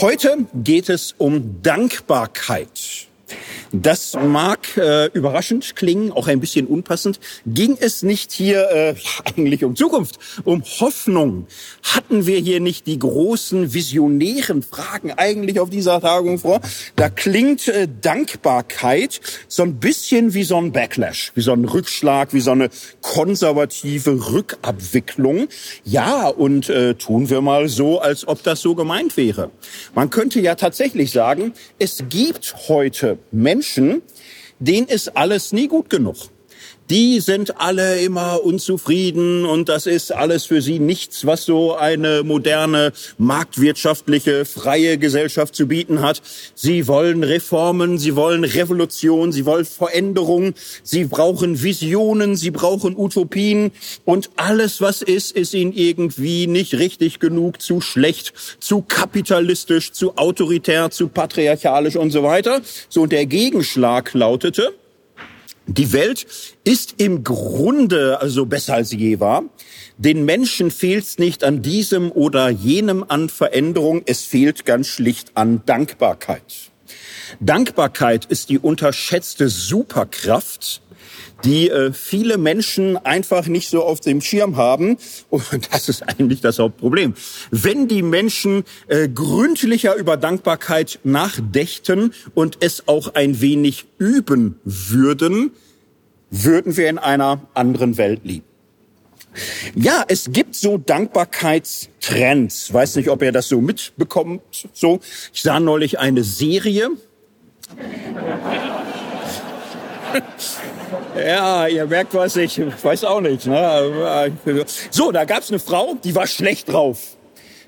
Heute geht es um Dankbarkeit. Das mag äh, überraschend klingen, auch ein bisschen unpassend. Ging es nicht hier äh, eigentlich um Zukunft, um Hoffnung? Hatten wir hier nicht die großen visionären Fragen eigentlich auf dieser Tagung vor? Da klingt äh, Dankbarkeit so ein bisschen wie so ein Backlash, wie so ein Rückschlag, wie so eine konservative Rückabwicklung. Ja, und äh, tun wir mal so, als ob das so gemeint wäre. Man könnte ja tatsächlich sagen, es gibt heute Menschen, Menschen, denen ist alles nie gut genug. Die sind alle immer unzufrieden und das ist alles für sie nichts, was so eine moderne, marktwirtschaftliche, freie Gesellschaft zu bieten hat. Sie wollen Reformen, sie wollen Revolution, sie wollen Veränderung, sie brauchen Visionen, sie brauchen Utopien und alles, was ist, ist ihnen irgendwie nicht richtig genug, zu schlecht, zu kapitalistisch, zu autoritär, zu patriarchalisch und so weiter. So, und der Gegenschlag lautete, die Welt ist im Grunde also besser als sie je war. Den Menschen fehlt es nicht an diesem oder jenem an Veränderung, es fehlt ganz schlicht an Dankbarkeit. Dankbarkeit ist die unterschätzte Superkraft, die äh, viele Menschen einfach nicht so auf dem Schirm haben. Und das ist eigentlich das Hauptproblem. Wenn die Menschen äh, gründlicher über Dankbarkeit nachdächten und es auch ein wenig üben würden, würden wir in einer anderen Welt leben. Ja, es gibt so Dankbarkeitstrends. Weiß nicht, ob ihr das so mitbekommt. So, ich sah neulich eine Serie. Ja, ihr merkt was, ich weiß auch nicht. Ne? So, da gab's eine Frau, die war schlecht drauf.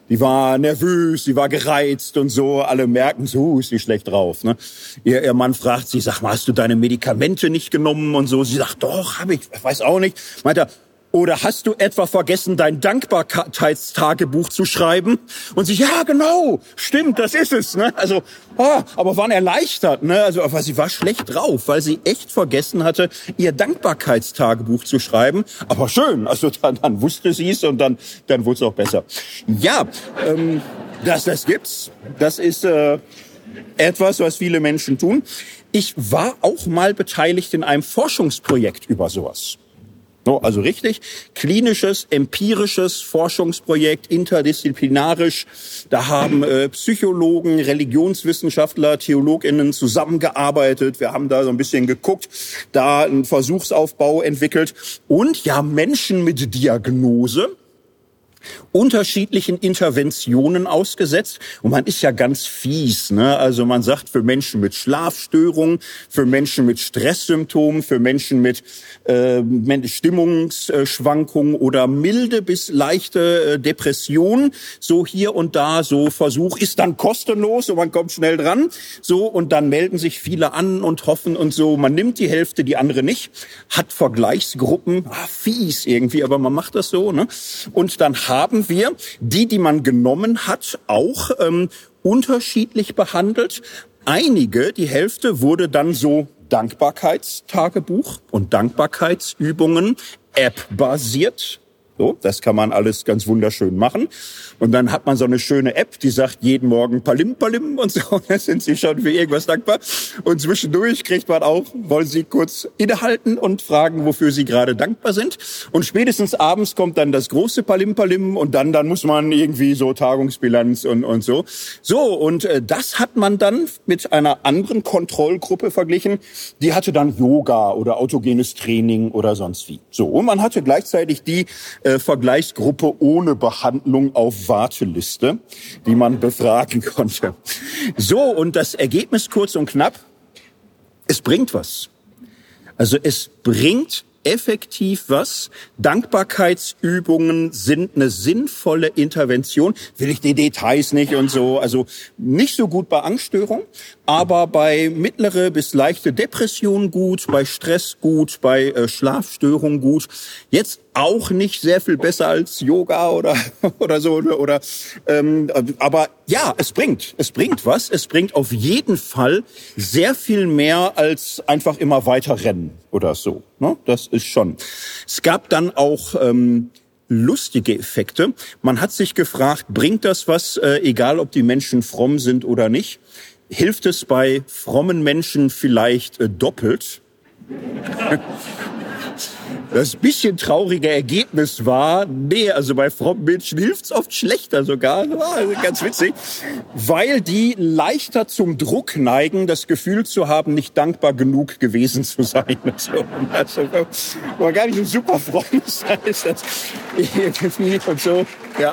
Die war nervös, die war gereizt und so. Alle merken, so ist sie schlecht drauf. Ne? Ihr, ihr Mann fragt sie, sag mal, hast du deine Medikamente nicht genommen und so? Sie sagt, doch, habe ich, weiß auch nicht. Meint er, oder hast du etwa vergessen, dein Dankbarkeitstagebuch zu schreiben? Und sie, ja, genau, stimmt, das ist es. Ne? Also, oh, aber waren erleichtert. Ne? Also, aber sie war schlecht drauf, weil sie echt vergessen hatte, ihr Dankbarkeitstagebuch zu schreiben. Aber schön, also dann, dann wusste sie es und dann, dann wurde es auch besser. Ja, ähm, das, das gibt's. Das ist äh, etwas, was viele Menschen tun. Ich war auch mal beteiligt in einem Forschungsprojekt über sowas. Also richtig klinisches, empirisches Forschungsprojekt, interdisziplinarisch. Da haben äh, Psychologen, Religionswissenschaftler, Theologinnen zusammengearbeitet. Wir haben da so ein bisschen geguckt, da einen Versuchsaufbau entwickelt und ja Menschen mit Diagnose unterschiedlichen Interventionen ausgesetzt. Und man ist ja ganz fies. Ne? Also man sagt für Menschen mit Schlafstörungen, für Menschen mit Stresssymptomen, für Menschen mit äh, Stimmungsschwankungen oder milde bis leichte äh, Depression. So hier und da so Versuch ist dann kostenlos und man kommt schnell dran. So und dann melden sich viele an und hoffen und so. Man nimmt die Hälfte, die andere nicht. Hat Vergleichsgruppen. Ah, fies irgendwie, aber man macht das so. Ne? Und dann haben wir die, die man genommen hat, auch ähm, unterschiedlich behandelt. Einige, die Hälfte wurde dann so Dankbarkeitstagebuch und Dankbarkeitsübungen App-basiert so, das kann man alles ganz wunderschön machen. Und dann hat man so eine schöne App, die sagt jeden Morgen Palim Palim und so. Da sind Sie schon für irgendwas dankbar. Und zwischendurch kriegt man auch, wollen Sie kurz innehalten und fragen, wofür Sie gerade dankbar sind. Und spätestens abends kommt dann das große Palim Palim und dann, dann muss man irgendwie so Tagungsbilanz und, und so. So, und äh, das hat man dann mit einer anderen Kontrollgruppe verglichen. Die hatte dann Yoga oder autogenes Training oder sonst wie. So, und man hatte gleichzeitig die äh, Vergleichsgruppe ohne Behandlung auf Warteliste, die man befragen konnte. So, und das Ergebnis kurz und knapp, es bringt was. Also es bringt effektiv was. Dankbarkeitsübungen sind eine sinnvolle Intervention. Will ich die Details nicht und so. Also nicht so gut bei Angststörung, aber bei mittlere bis leichte Depression gut, bei Stress gut, bei äh, Schlafstörung gut. Jetzt auch nicht sehr viel besser als Yoga oder oder so oder, oder ähm, aber ja, es bringt, es bringt was. Es bringt auf jeden Fall sehr viel mehr als einfach immer weiter rennen oder so. Ne? Das ist schon. Es gab dann auch ähm, lustige Effekte. Man hat sich gefragt, bringt das was, äh, egal ob die Menschen fromm sind oder nicht? Hilft es bei frommen Menschen vielleicht äh, doppelt? Das bisschen traurige Ergebnis war, nee, also bei frommen Menschen hilft's oft schlechter sogar. Also ganz witzig. Weil die leichter zum Druck neigen, das Gefühl zu haben, nicht dankbar genug gewesen zu sein. Also, also war gar nicht ein super frommes sein, ist das irgendwie und so. Ja.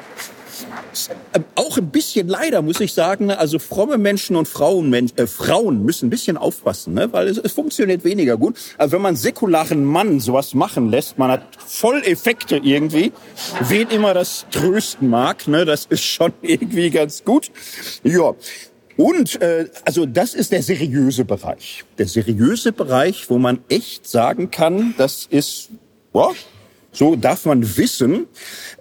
Auch ein bisschen leider, muss ich sagen, ne? also fromme Menschen und Frauen, äh, Frauen müssen ein bisschen aufpassen, ne? weil es, es funktioniert weniger gut. Also wenn man säkularen Mann sowas machen lässt, man hat voll Effekte irgendwie, wen immer das trösten mag, ne? das ist schon irgendwie ganz gut. Ja, und äh, also das ist der seriöse Bereich. Der seriöse Bereich, wo man echt sagen kann, das ist boah, so darf man wissen,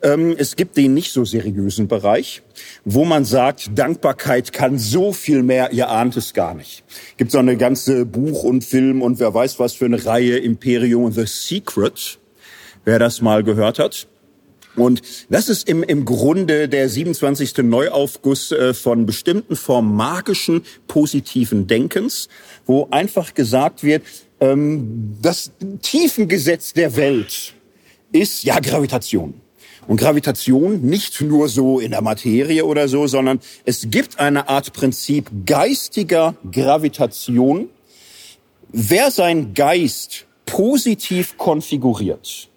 ähm, es gibt den nicht so seriösen Bereich, wo man sagt, Dankbarkeit kann so viel mehr, ihr ahnt es gar nicht. Gibt so eine ganze Buch und Film und wer weiß was für eine Reihe Imperium The Secret, wer das mal gehört hat. Und das ist im, im Grunde der 27. Neuaufguss äh, von bestimmten Formen magischen, positiven Denkens, wo einfach gesagt wird, ähm, das Tiefengesetz der Welt, ist ja Gravitation. Und Gravitation nicht nur so in der Materie oder so, sondern es gibt eine Art Prinzip geistiger Gravitation. Wer sein Geist positiv konfiguriert,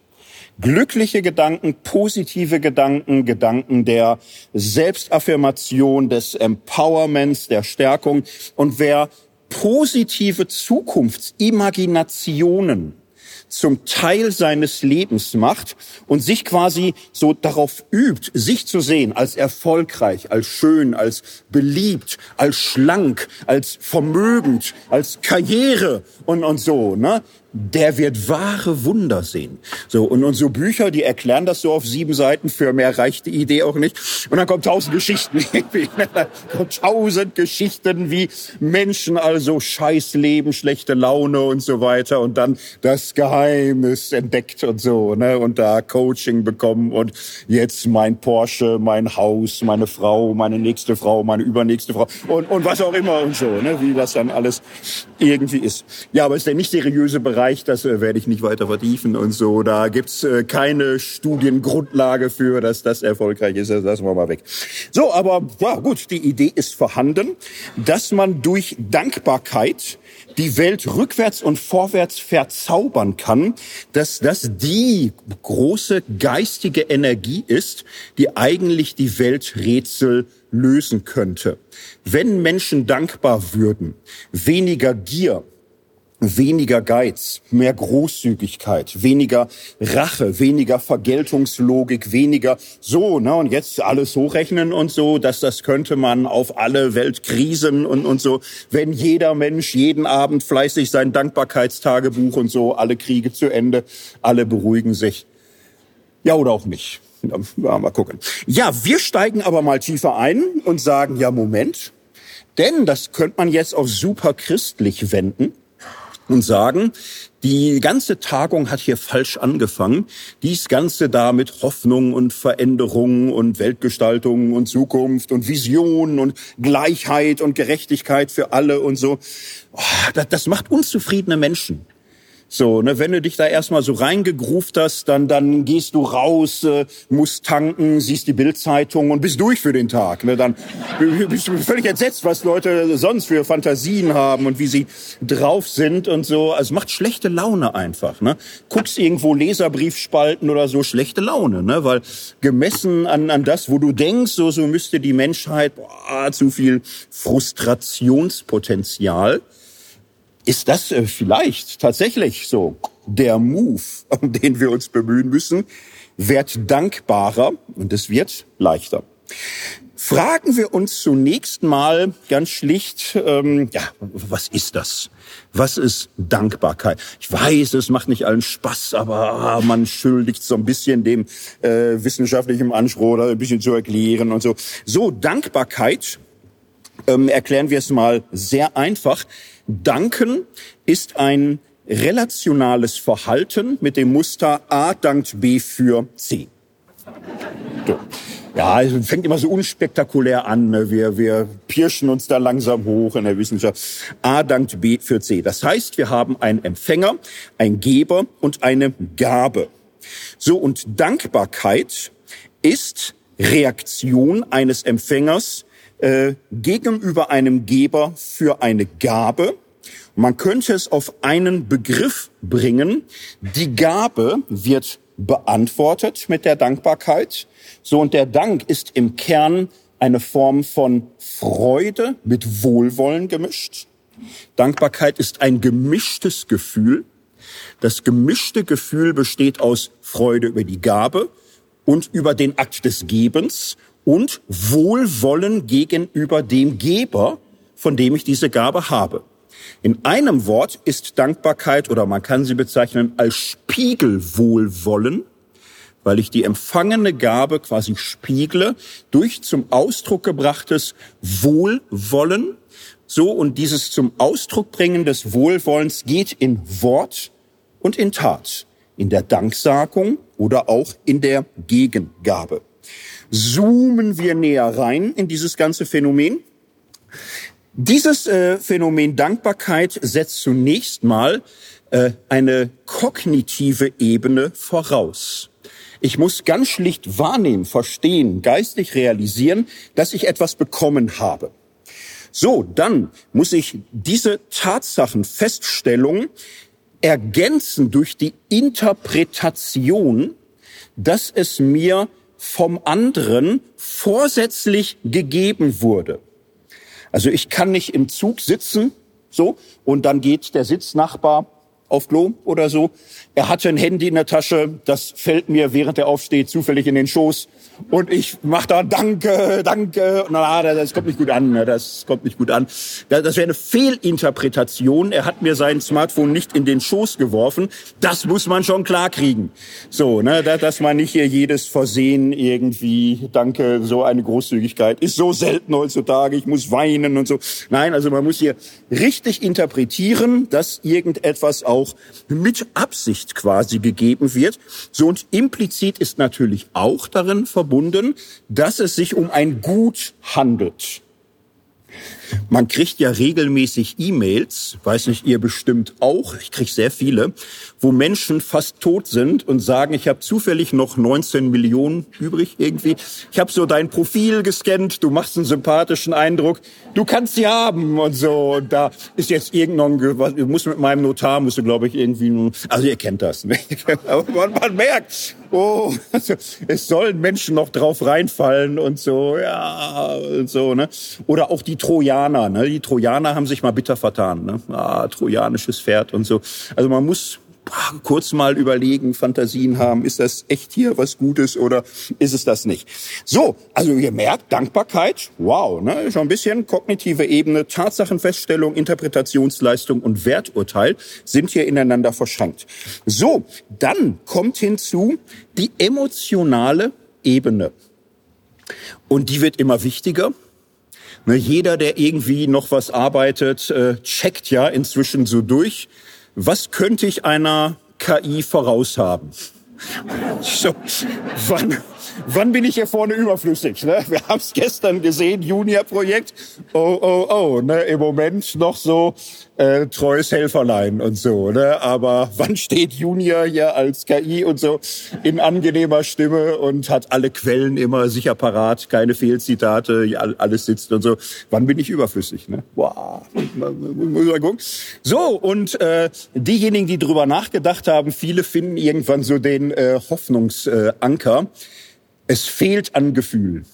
glückliche Gedanken, positive Gedanken, Gedanken der Selbstaffirmation, des Empowerments, der Stärkung und wer positive Zukunftsimaginationen zum Teil seines Lebens macht und sich quasi so darauf übt, sich zu sehen als erfolgreich, als schön, als beliebt, als schlank, als vermögend, als Karriere und, und so, ne? Der wird wahre Wunder sehen. So, und, und so Bücher, die erklären das so auf sieben Seiten, für mehr reicht die Idee auch nicht. Und dann kommt tausend Geschichten, tausend Geschichten, wie Menschen also scheiß leben, schlechte Laune und so weiter. Und dann das Geheimnis entdeckt und so, ne, und da Coaching bekommen. Und jetzt mein Porsche, mein Haus, meine Frau, meine nächste Frau, meine übernächste Frau. Und, und was auch immer und so, ne, wie das dann alles irgendwie ist. Ja, aber ist der nicht seriöse Bereich Bereich, das äh, werde ich nicht weiter vertiefen und so. Da gibt's äh, keine Studiengrundlage für, dass das erfolgreich ist. Das lassen wir mal weg. So, aber ja gut, die Idee ist vorhanden, dass man durch Dankbarkeit die Welt rückwärts und vorwärts verzaubern kann, dass das die große geistige Energie ist, die eigentlich die Welträtsel lösen könnte. Wenn Menschen dankbar würden, weniger Gier, weniger Geiz, mehr Großzügigkeit, weniger Rache, weniger Vergeltungslogik, weniger so, ne, und jetzt alles hochrechnen und so, dass das könnte man auf alle Weltkrisen und, und so, wenn jeder Mensch jeden Abend fleißig sein Dankbarkeitstagebuch und so, alle Kriege zu Ende, alle beruhigen sich. Ja, oder auch nicht. Ja, mal gucken. Ja, wir steigen aber mal tiefer ein und sagen, ja, Moment. Denn das könnte man jetzt auf super christlich wenden und sagen, die ganze Tagung hat hier falsch angefangen. Dies Ganze da mit Hoffnung und Veränderung und Weltgestaltung und Zukunft und Vision und Gleichheit und Gerechtigkeit für alle und so. Oh, das, das macht unzufriedene Menschen. So, ne, wenn du dich da erstmal so reingegruft hast, dann, dann gehst du raus, äh, musst tanken, siehst die Bildzeitung und bist durch für den Tag. Ne, dann bist du völlig entsetzt, was Leute sonst für Fantasien haben und wie sie drauf sind und so. Also macht schlechte Laune einfach. Ne? Guckst irgendwo Leserbriefspalten oder so, schlechte Laune, ne? weil gemessen an, an das, wo du denkst, so, so müsste die Menschheit boah, zu viel Frustrationspotenzial ist das äh, vielleicht tatsächlich so der Move, um den wir uns bemühen müssen, wird dankbarer und es wird leichter. Fragen wir uns zunächst mal ganz schlicht, ähm, ja, was ist das? Was ist Dankbarkeit? Ich weiß, es macht nicht allen Spaß, aber ah, man schuldigt so ein bisschen dem äh, wissenschaftlichen Anspruch, ein bisschen zu erklären und so. So, Dankbarkeit ähm, erklären wir es mal sehr einfach. Danken ist ein relationales Verhalten mit dem Muster A dankt B für C. So. Ja, es fängt immer so unspektakulär an. Ne? Wir, wir pirschen uns da langsam hoch in der Wissenschaft. A dankt B für C. Das heißt, wir haben einen Empfänger, einen Geber und eine Gabe. So, und Dankbarkeit ist Reaktion eines Empfängers äh, gegenüber einem Geber für eine Gabe. Man könnte es auf einen Begriff bringen. Die Gabe wird beantwortet mit der Dankbarkeit. So, und der Dank ist im Kern eine Form von Freude mit Wohlwollen gemischt. Dankbarkeit ist ein gemischtes Gefühl. Das gemischte Gefühl besteht aus Freude über die Gabe und über den Akt des Gebens und Wohlwollen gegenüber dem Geber, von dem ich diese Gabe habe. In einem Wort ist Dankbarkeit oder man kann sie bezeichnen als Spiegelwohlwollen, weil ich die empfangene Gabe quasi spiegle durch zum Ausdruck gebrachtes Wohlwollen. So und dieses zum Ausdruck bringen des Wohlwollens geht in Wort und in Tat, in der Danksagung oder auch in der Gegengabe. Zoomen wir näher rein in dieses ganze Phänomen. Dieses äh, Phänomen Dankbarkeit setzt zunächst mal äh, eine kognitive Ebene voraus. Ich muss ganz schlicht wahrnehmen, verstehen, geistig realisieren, dass ich etwas bekommen habe. So, dann muss ich diese Tatsachenfeststellung ergänzen durch die Interpretation, dass es mir vom anderen vorsätzlich gegeben wurde. Also ich kann nicht im Zug sitzen, so, und dann geht der Sitznachbar auf Klo oder so. Er hatte ein Handy in der Tasche, das fällt mir, während er aufsteht, zufällig in den Schoß. Und ich mach da Danke, Danke. Na, das kommt nicht gut an. Ne, das kommt nicht gut an. Das wäre eine Fehlinterpretation. Er hat mir sein Smartphone nicht in den Schoß geworfen. Das muss man schon klar kriegen. So, ne, dass man nicht hier jedes Versehen irgendwie, Danke, so eine Großzügigkeit ist so selten heutzutage. Ich muss weinen und so. Nein, also man muss hier richtig interpretieren, dass irgendetwas auch mit Absicht quasi gegeben wird. So und implizit ist natürlich auch darin verbunden, dass es sich um ein Gut handelt. Man kriegt ja regelmäßig E-Mails, weiß nicht, ihr bestimmt auch, ich kriege sehr viele, wo Menschen fast tot sind und sagen, ich habe zufällig noch 19 Millionen übrig irgendwie. Ich habe so dein Profil gescannt, du machst einen sympathischen Eindruck, du kannst sie haben und so. Und da ist jetzt irgendein, musst mit meinem Notar, musst du glaube ich irgendwie, also ihr kennt das. Ne? Aber man, man merkt, oh, also, es sollen Menschen noch drauf reinfallen und so, ja, und so, ne? Oder auch die Trojaner, ne? Die Trojaner haben sich mal bitter vertan, ne? Ah, trojanisches Pferd und so. Also man muss kurz mal überlegen, Fantasien haben, ist das echt hier was Gutes oder ist es das nicht? So, also ihr merkt, Dankbarkeit, wow, ne, schon ein bisschen kognitive Ebene, Tatsachenfeststellung, Interpretationsleistung und Werturteil sind hier ineinander verschränkt. So, dann kommt hinzu die emotionale Ebene. Und die wird immer wichtiger. Ne, jeder, der irgendwie noch was arbeitet, äh, checkt ja inzwischen so durch was könnte ich einer KI voraushaben? So, wann, wann bin ich hier vorne überflüssig? Ne? Wir haben es gestern gesehen, Junior-Projekt. Oh, oh, oh. Ne? Im Moment noch so äh, treues Helferlein und so. Ne? Aber wann steht Junior hier als KI und so in angenehmer Stimme und hat alle Quellen immer sicher parat, keine Fehlzitate, alles sitzt und so. Wann bin ich überflüssig? Ne? Wow. So, und äh, diejenigen, die drüber nachgedacht haben, viele finden irgendwann so den äh, Hoffnungsanker. Es fehlt an Gefühl.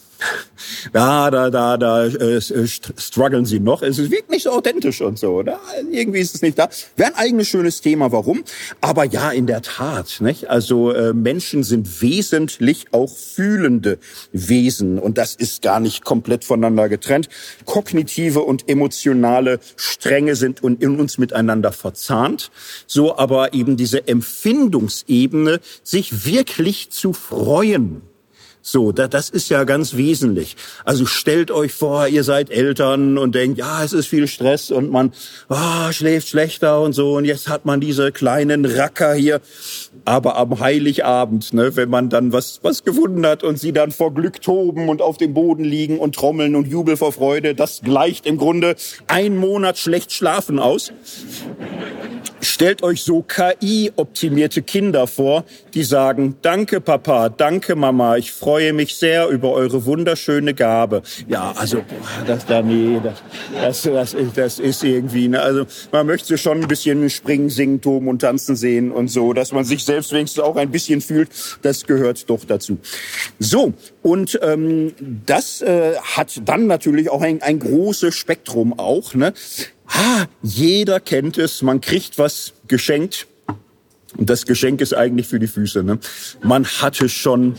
Da, da, da äh, äh strugglen sie noch. Es wirkt nicht so authentisch und so. Oder? Irgendwie ist es nicht da. Wäre ein eigenes schönes Thema, warum? Aber ja, in der Tat. Nicht? Also äh, Menschen sind wesentlich auch fühlende Wesen. Und das ist gar nicht komplett voneinander getrennt. Kognitive und emotionale Stränge sind in uns miteinander verzahnt. So aber eben diese Empfindungsebene, sich wirklich zu freuen So, da, das ist ja ganz wesentlich. Also stellt euch vor, ihr seid Eltern und denkt, ja, es ist viel Stress und man oh, schläft schlechter und so und jetzt hat man diese kleinen Racker hier. Aber am Heiligabend, ne, wenn man dann was, was gefunden hat und sie dann vor Glück toben und auf dem Boden liegen und trommeln und Jubel vor Freude, das gleicht im Grunde ein Monat schlecht schlafen aus. Stellt euch so KI-optimierte Kinder vor, die sagen, danke Papa, danke Mama, ich freue mich sehr über eure wunderschöne Gabe. Ja, also, das, da, nee, das, das, das, ist, das ist irgendwie, ne, also, man möchte schon ein bisschen springen, singen, toben und tanzen sehen und so, dass man sich selbst wenigstens auch ein bisschen fühlt, das gehört doch dazu. So, und ähm, das äh, hat dann natürlich auch ein, ein großes Spektrum auch, ne? Ah, jeder kennt es, man kriegt was geschenkt. Und das Geschenk ist eigentlich für die Füße. Ne? Man hat es schon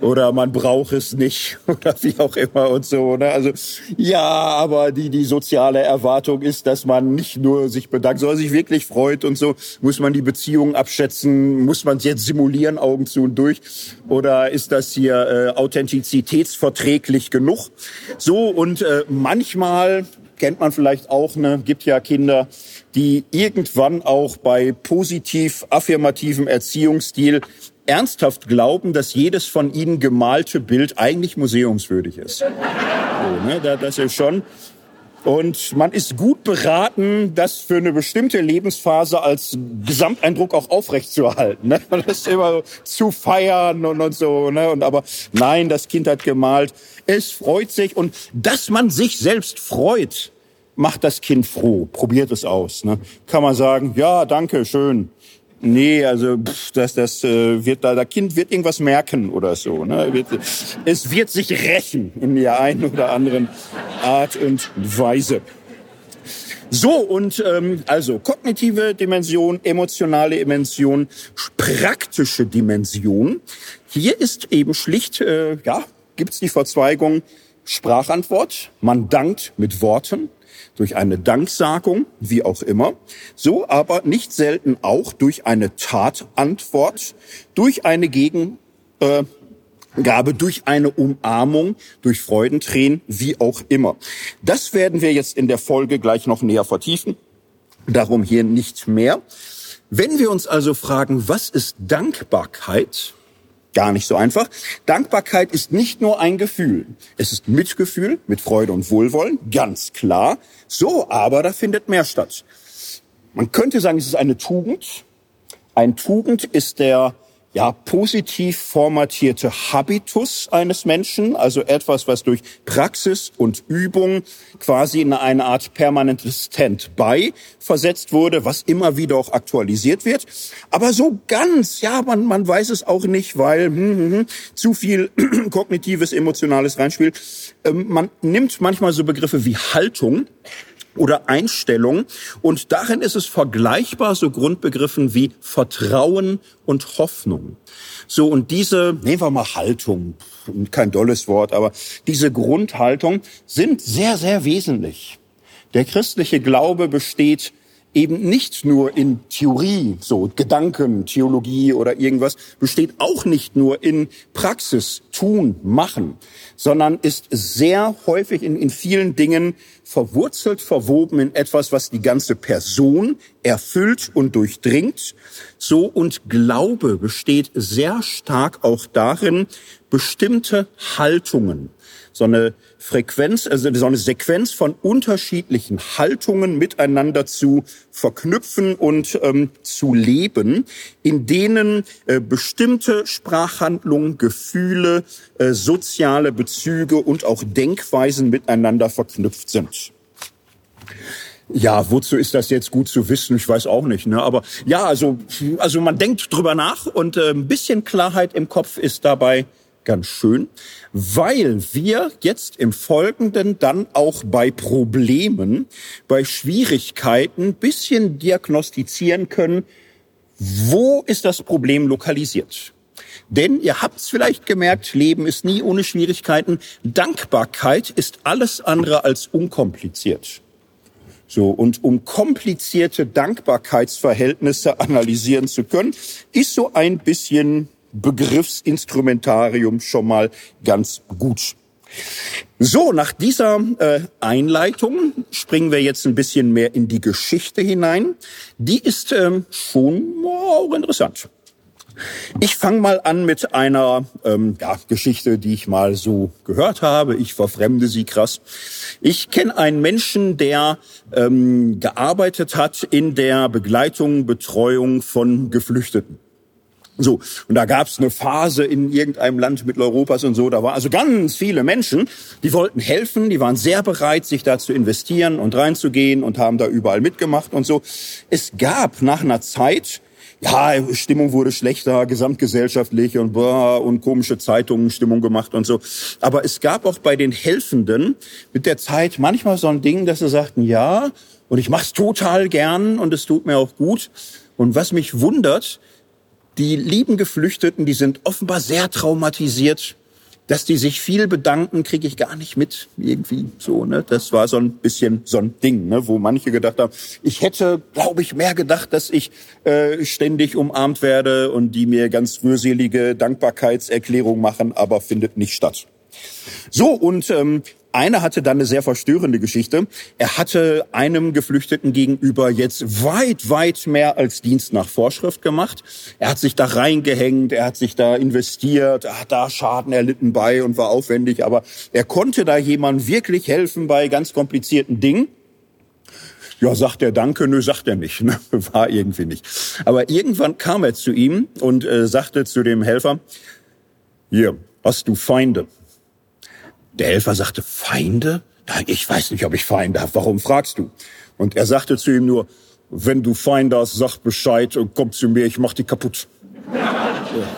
oder man braucht es nicht oder wie auch immer und so. Ne? Also ja, aber die die soziale Erwartung ist, dass man nicht nur sich bedankt, sondern sich wirklich freut und so. Muss man die Beziehung abschätzen? Muss man es jetzt simulieren, Augen zu und durch? Oder ist das hier äh, authentizitätsverträglich genug? So und äh, manchmal kennt man vielleicht auch, ne, gibt ja Kinder, die irgendwann auch bei positiv affirmativem Erziehungsstil ernsthaft glauben, dass jedes von ihnen gemalte Bild eigentlich museumswürdig ist. So, ne, das ist schon. Und man ist gut beraten, das für eine bestimmte Lebensphase als Gesamteindruck auch aufrechtzuerhalten. Ne? Das ist immer so zu feiern und, und so. Ne? Und aber nein, das Kind hat gemalt. Es freut sich und dass man sich selbst freut, macht das Kind froh. Probiert es aus. Ne? Kann man sagen, ja, danke, schön. Nee, also pff, das, das äh, wird da, das Kind wird irgendwas merken oder so. Ne? Wird, es wird sich rächen in der einen oder anderen Art und Weise. So, und ähm, also kognitive Dimension, emotionale Dimension, praktische Dimension. Hier ist eben schlicht, äh, ja, gibt's die Verzweigung Sprachantwort. Man dankt mit Worten durch eine Danksagung, wie auch immer, so aber nicht selten auch durch eine Tatantwort, durch eine Gegengabe, äh, durch eine Umarmung, durch Freudentränen, wie auch immer. Das werden wir jetzt in der Folge gleich noch näher vertiefen. Darum hier nicht mehr. Wenn wir uns also fragen, was ist Dankbarkeit? Gar nicht so einfach. Dankbarkeit ist nicht nur ein Gefühl. Es ist Mitgefühl mit Freude und Wohlwollen, ganz klar. So, aber da findet mehr statt. Man könnte sagen, es ist eine Tugend. Ein Tugend ist der ja, positiv formatierte Habitus eines Menschen, also etwas, was durch Praxis und Übung quasi in eine Art permanentes Stand-by versetzt wurde, was immer wieder auch aktualisiert wird. Aber so ganz, ja, man, man weiß es auch nicht, weil hm, hm, hm, zu viel kognitives, emotionales reinspielt. Ähm, man nimmt manchmal so Begriffe wie Haltung oder Einstellung. Und darin ist es vergleichbar so Grundbegriffen wie Vertrauen und Hoffnung. So, und diese, nehmen wir mal Haltung, kein dolles Wort, aber diese Grundhaltung sind sehr, sehr wesentlich. Der christliche Glaube besteht eben nicht nur in Theorie, so Gedanken, Theologie oder irgendwas, besteht auch nicht nur in Praxis, tun, machen, sondern ist sehr häufig in, in vielen Dingen verwurzelt, verwoben in etwas, was die ganze Person erfüllt und durchdringt. So und Glaube besteht sehr stark auch darin, bestimmte Haltungen, so eine Frequenz, also so eine Sequenz von unterschiedlichen Haltungen miteinander zu verknüpfen und ähm, zu leben, in denen äh, bestimmte Sprachhandlungen, Gefühle, äh, soziale Bezüge und auch Denkweisen miteinander verknüpft sind. Ja, wozu ist das jetzt gut zu wissen? Ich weiß auch nicht. Ne? Aber ja, also, also man denkt drüber nach und äh, ein bisschen Klarheit im Kopf ist dabei ganz schön, weil wir jetzt im Folgenden dann auch bei Problemen, bei Schwierigkeiten bisschen diagnostizieren können, wo ist das Problem lokalisiert. Denn ihr habt es vielleicht gemerkt, Leben ist nie ohne Schwierigkeiten. Dankbarkeit ist alles andere als unkompliziert. So, und um komplizierte Dankbarkeitsverhältnisse analysieren zu können, ist so ein bisschen Begriffsinstrumentarium schon mal ganz gut. So, nach dieser äh, Einleitung springen wir jetzt ein bisschen mehr in die Geschichte hinein. Die ist ähm, schon auch interessant. Ich fange mal an mit einer ähm, ja, Geschichte, die ich mal so gehört habe. Ich verfremde sie krass. Ich kenne einen Menschen, der ähm, gearbeitet hat in der Begleitung, Betreuung von Geflüchteten. So, und da gab es eine Phase in irgendeinem Land Mitteleuropas und so, da waren also ganz viele Menschen, die wollten helfen, die waren sehr bereit, sich da zu investieren und reinzugehen und haben da überall mitgemacht und so. Es gab nach einer Zeit ja, Stimmung wurde schlechter, gesamtgesellschaftlich und boah, und komische Zeitungen Stimmung gemacht und so. Aber es gab auch bei den Helfenden mit der Zeit manchmal so ein Ding, dass sie sagten, ja, und ich mach's total gern und es tut mir auch gut. Und was mich wundert, die lieben Geflüchteten, die sind offenbar sehr traumatisiert dass die sich viel bedanken, kriege ich gar nicht mit irgendwie so. Ne? Das war so ein bisschen so ein Ding, ne? wo manche gedacht haben, ich hätte, glaube ich, mehr gedacht, dass ich äh, ständig umarmt werde und die mir ganz rührselige Dankbarkeitserklärung machen, aber findet nicht statt. So, und ähm, einer hatte dann eine sehr verstörende Geschichte. Er hatte einem Geflüchteten gegenüber jetzt weit, weit mehr als Dienst nach Vorschrift gemacht. Er hat sich da reingehängt, er hat sich da investiert, er hat da Schaden erlitten bei und war aufwendig, aber er konnte da jemandem wirklich helfen bei ganz komplizierten Dingen. Ja, sagt er Danke? Nö, sagt er nicht. Ne? War irgendwie nicht. Aber irgendwann kam er zu ihm und äh, sagte zu dem Helfer, hier, hast du Feinde? Der Helfer sagte, Feinde? Ich weiß nicht, ob ich Feinde habe. Warum fragst du? Und er sagte zu ihm nur, wenn du Feinde hast, sag Bescheid und komm zu mir, ich mach die kaputt.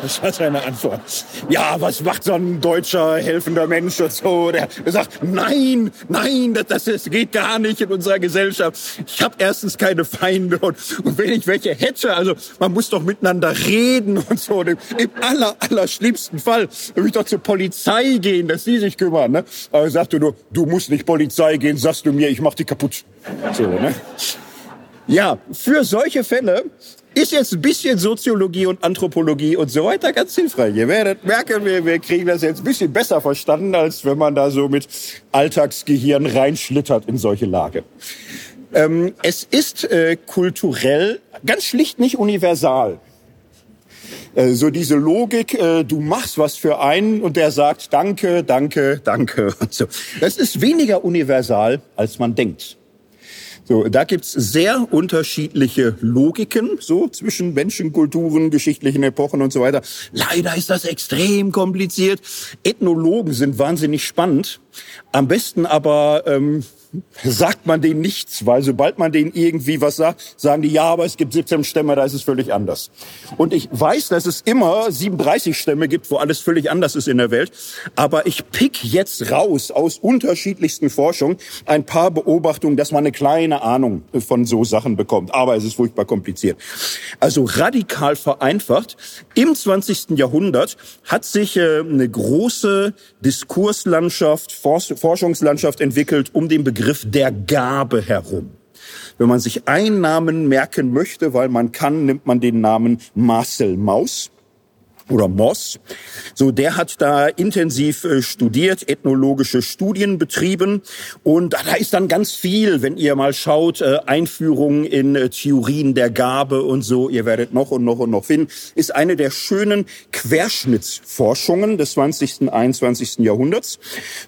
Das war seine Antwort. Ja, was macht so ein deutscher helfender Mensch und so? Der, sagt, nein, nein, das, das, geht gar nicht in unserer Gesellschaft. Ich habe erstens keine Feinde und, und wenn ich welche hätte, also man muss doch miteinander reden und so. Im, im aller, aller schlimmsten Fall würde ich doch zur Polizei gehen, dass die sich kümmern. Ne? Aber er sagte nur, du musst nicht Polizei gehen, sagst du mir, ich mach die kaputt. So, ne? Ja, für solche Fälle ist jetzt ein bisschen Soziologie und Anthropologie und so weiter ganz hilfreich. Ihr werdet merken, wir, wir kriegen das jetzt ein bisschen besser verstanden, als wenn man da so mit Alltagsgehirn reinschlittert in solche Lage. Ähm, es ist äh, kulturell ganz schlicht nicht universal. Äh, so diese Logik, äh, du machst was für einen und der sagt Danke, danke, danke und so. Das ist weniger universal, als man denkt. So, da gibt's sehr unterschiedliche Logiken so zwischen Menschen, Kulturen, geschichtlichen Epochen und so weiter. Leider ist das extrem kompliziert. Ethnologen sind wahnsinnig spannend. Am besten aber ähm, sagt man denen nichts, weil sobald man denen irgendwie was sagt, sagen die, ja, aber es gibt 17 Stämme, da ist es völlig anders. Und ich weiß, dass es immer 37 Stämme gibt, wo alles völlig anders ist in der Welt. Aber ich pick jetzt raus aus unterschiedlichsten Forschungen ein paar Beobachtungen, dass man eine kleine Ahnung von so Sachen bekommt. Aber es ist furchtbar kompliziert. Also radikal vereinfacht. Im 20. Jahrhundert hat sich äh, eine große Diskurslandschaft, Forschungslandschaft entwickelt um den Begriff Begriff der Gabe herum. Wenn man sich einen Namen merken möchte, weil man kann, nimmt man den Namen Marcel Maus oder Moss. So, der hat da intensiv äh, studiert, ethnologische Studien betrieben und da ist dann ganz viel, wenn ihr mal schaut, äh, Einführung in äh, Theorien der Gabe und so, ihr werdet noch und noch und noch finden, ist eine der schönen Querschnittsforschungen des 20. und 21. Jahrhunderts.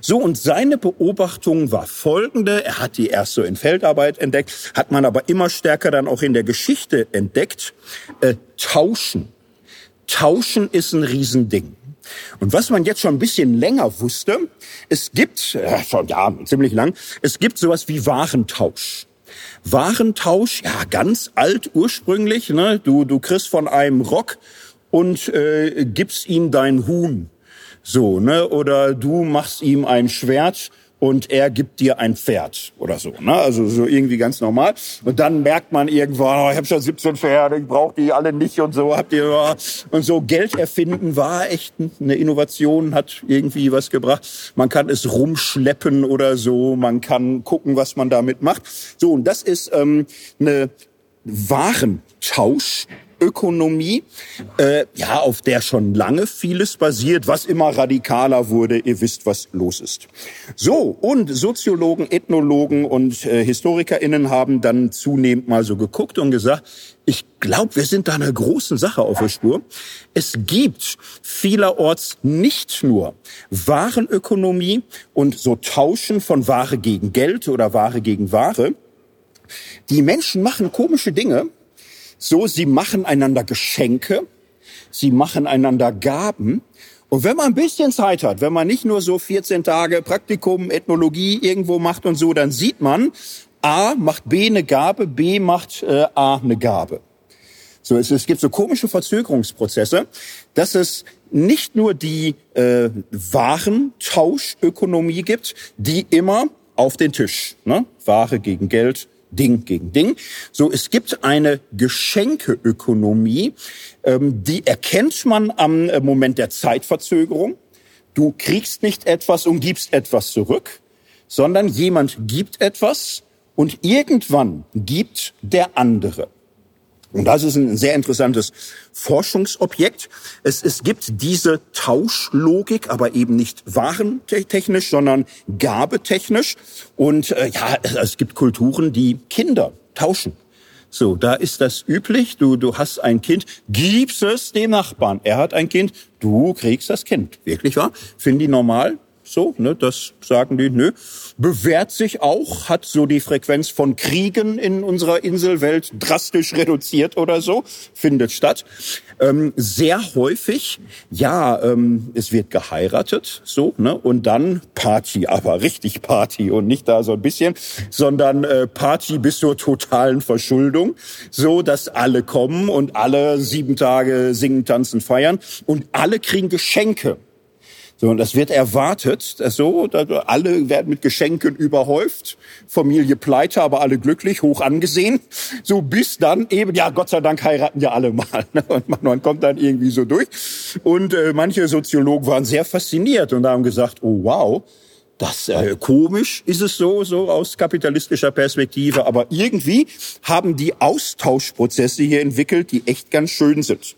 So, und seine Beobachtung war folgende, er hat die erst so in Feldarbeit entdeckt, hat man aber immer stärker dann auch in der Geschichte entdeckt, äh, Tauschen Tauschen ist ein Riesending. Und was man jetzt schon ein bisschen länger wusste, es gibt, äh, schon ja, ziemlich lang, es gibt sowas wie Warentausch. Warentausch, ja, ganz alt ursprünglich, ne? Du, du kriegst von einem Rock und äh, gibst ihm dein Huhn. So, ne? Oder du machst ihm ein Schwert und er gibt dir ein Pferd oder so. Ne? Also so irgendwie ganz normal. Und dann merkt man irgendwann, oh, ich habe schon 17 Pferde, ich brauche die alle nicht und so. Habt ihr oh. und so Geld erfinden war echt eine Innovation, hat irgendwie was gebracht. Man kann es rumschleppen oder so, man kann gucken, was man damit macht. So und das ist ähm, eine Warentausch Ökonomie, äh, ja, auf der schon lange vieles basiert, was immer radikaler wurde. Ihr wisst, was los ist. So, und Soziologen, Ethnologen und äh, HistorikerInnen haben dann zunehmend mal so geguckt und gesagt, ich glaube, wir sind da einer großen Sache auf der Spur. Es gibt vielerorts nicht nur Warenökonomie und so Tauschen von Ware gegen Geld oder Ware gegen Ware. Die Menschen machen komische Dinge. So, sie machen einander Geschenke, sie machen einander Gaben. Und wenn man ein bisschen Zeit hat, wenn man nicht nur so 14 Tage Praktikum, Ethnologie irgendwo macht und so, dann sieht man, A macht B eine Gabe, B macht äh, A eine Gabe. So, es, es gibt so komische Verzögerungsprozesse, dass es nicht nur die äh, Warentauschökonomie gibt, die immer auf den Tisch, ne? Ware gegen Geld, Ding gegen Ding. So, es gibt eine Geschenkeökonomie, ähm, die erkennt man am äh, Moment der Zeitverzögerung. Du kriegst nicht etwas und gibst etwas zurück, sondern jemand gibt etwas und irgendwann gibt der andere. Und das ist ein sehr interessantes Forschungsobjekt. Es, es gibt diese Tauschlogik, aber eben nicht warentechnisch, sondern gabetechnisch. Und äh, ja, es gibt Kulturen, die Kinder tauschen. So, da ist das üblich. Du, du hast ein Kind, gibst es dem Nachbarn. Er hat ein Kind, du kriegst das Kind. Wirklich wahr? Finden die normal? So, ne, das sagen die, nö. Bewährt sich auch, hat so die Frequenz von Kriegen in unserer Inselwelt drastisch reduziert oder so, findet statt. Ähm, sehr häufig, ja, ähm, es wird geheiratet, so, ne, und dann Party, aber richtig Party und nicht da so ein bisschen, sondern äh, Party bis zur totalen Verschuldung, so dass alle kommen und alle sieben Tage singen, tanzen, feiern und alle kriegen Geschenke. So, und das wird erwartet, dass so, dass alle werden mit Geschenken überhäuft, Familie pleite, aber alle glücklich, hoch angesehen. So bis dann eben, ja, Gott sei Dank heiraten ja alle mal. Ne? Und man, kommt dann irgendwie so durch. Und äh, manche Soziologen waren sehr fasziniert und haben gesagt, oh wow, das äh, komisch ist es so, so aus kapitalistischer Perspektive, aber irgendwie haben die Austauschprozesse hier entwickelt, die echt ganz schön sind.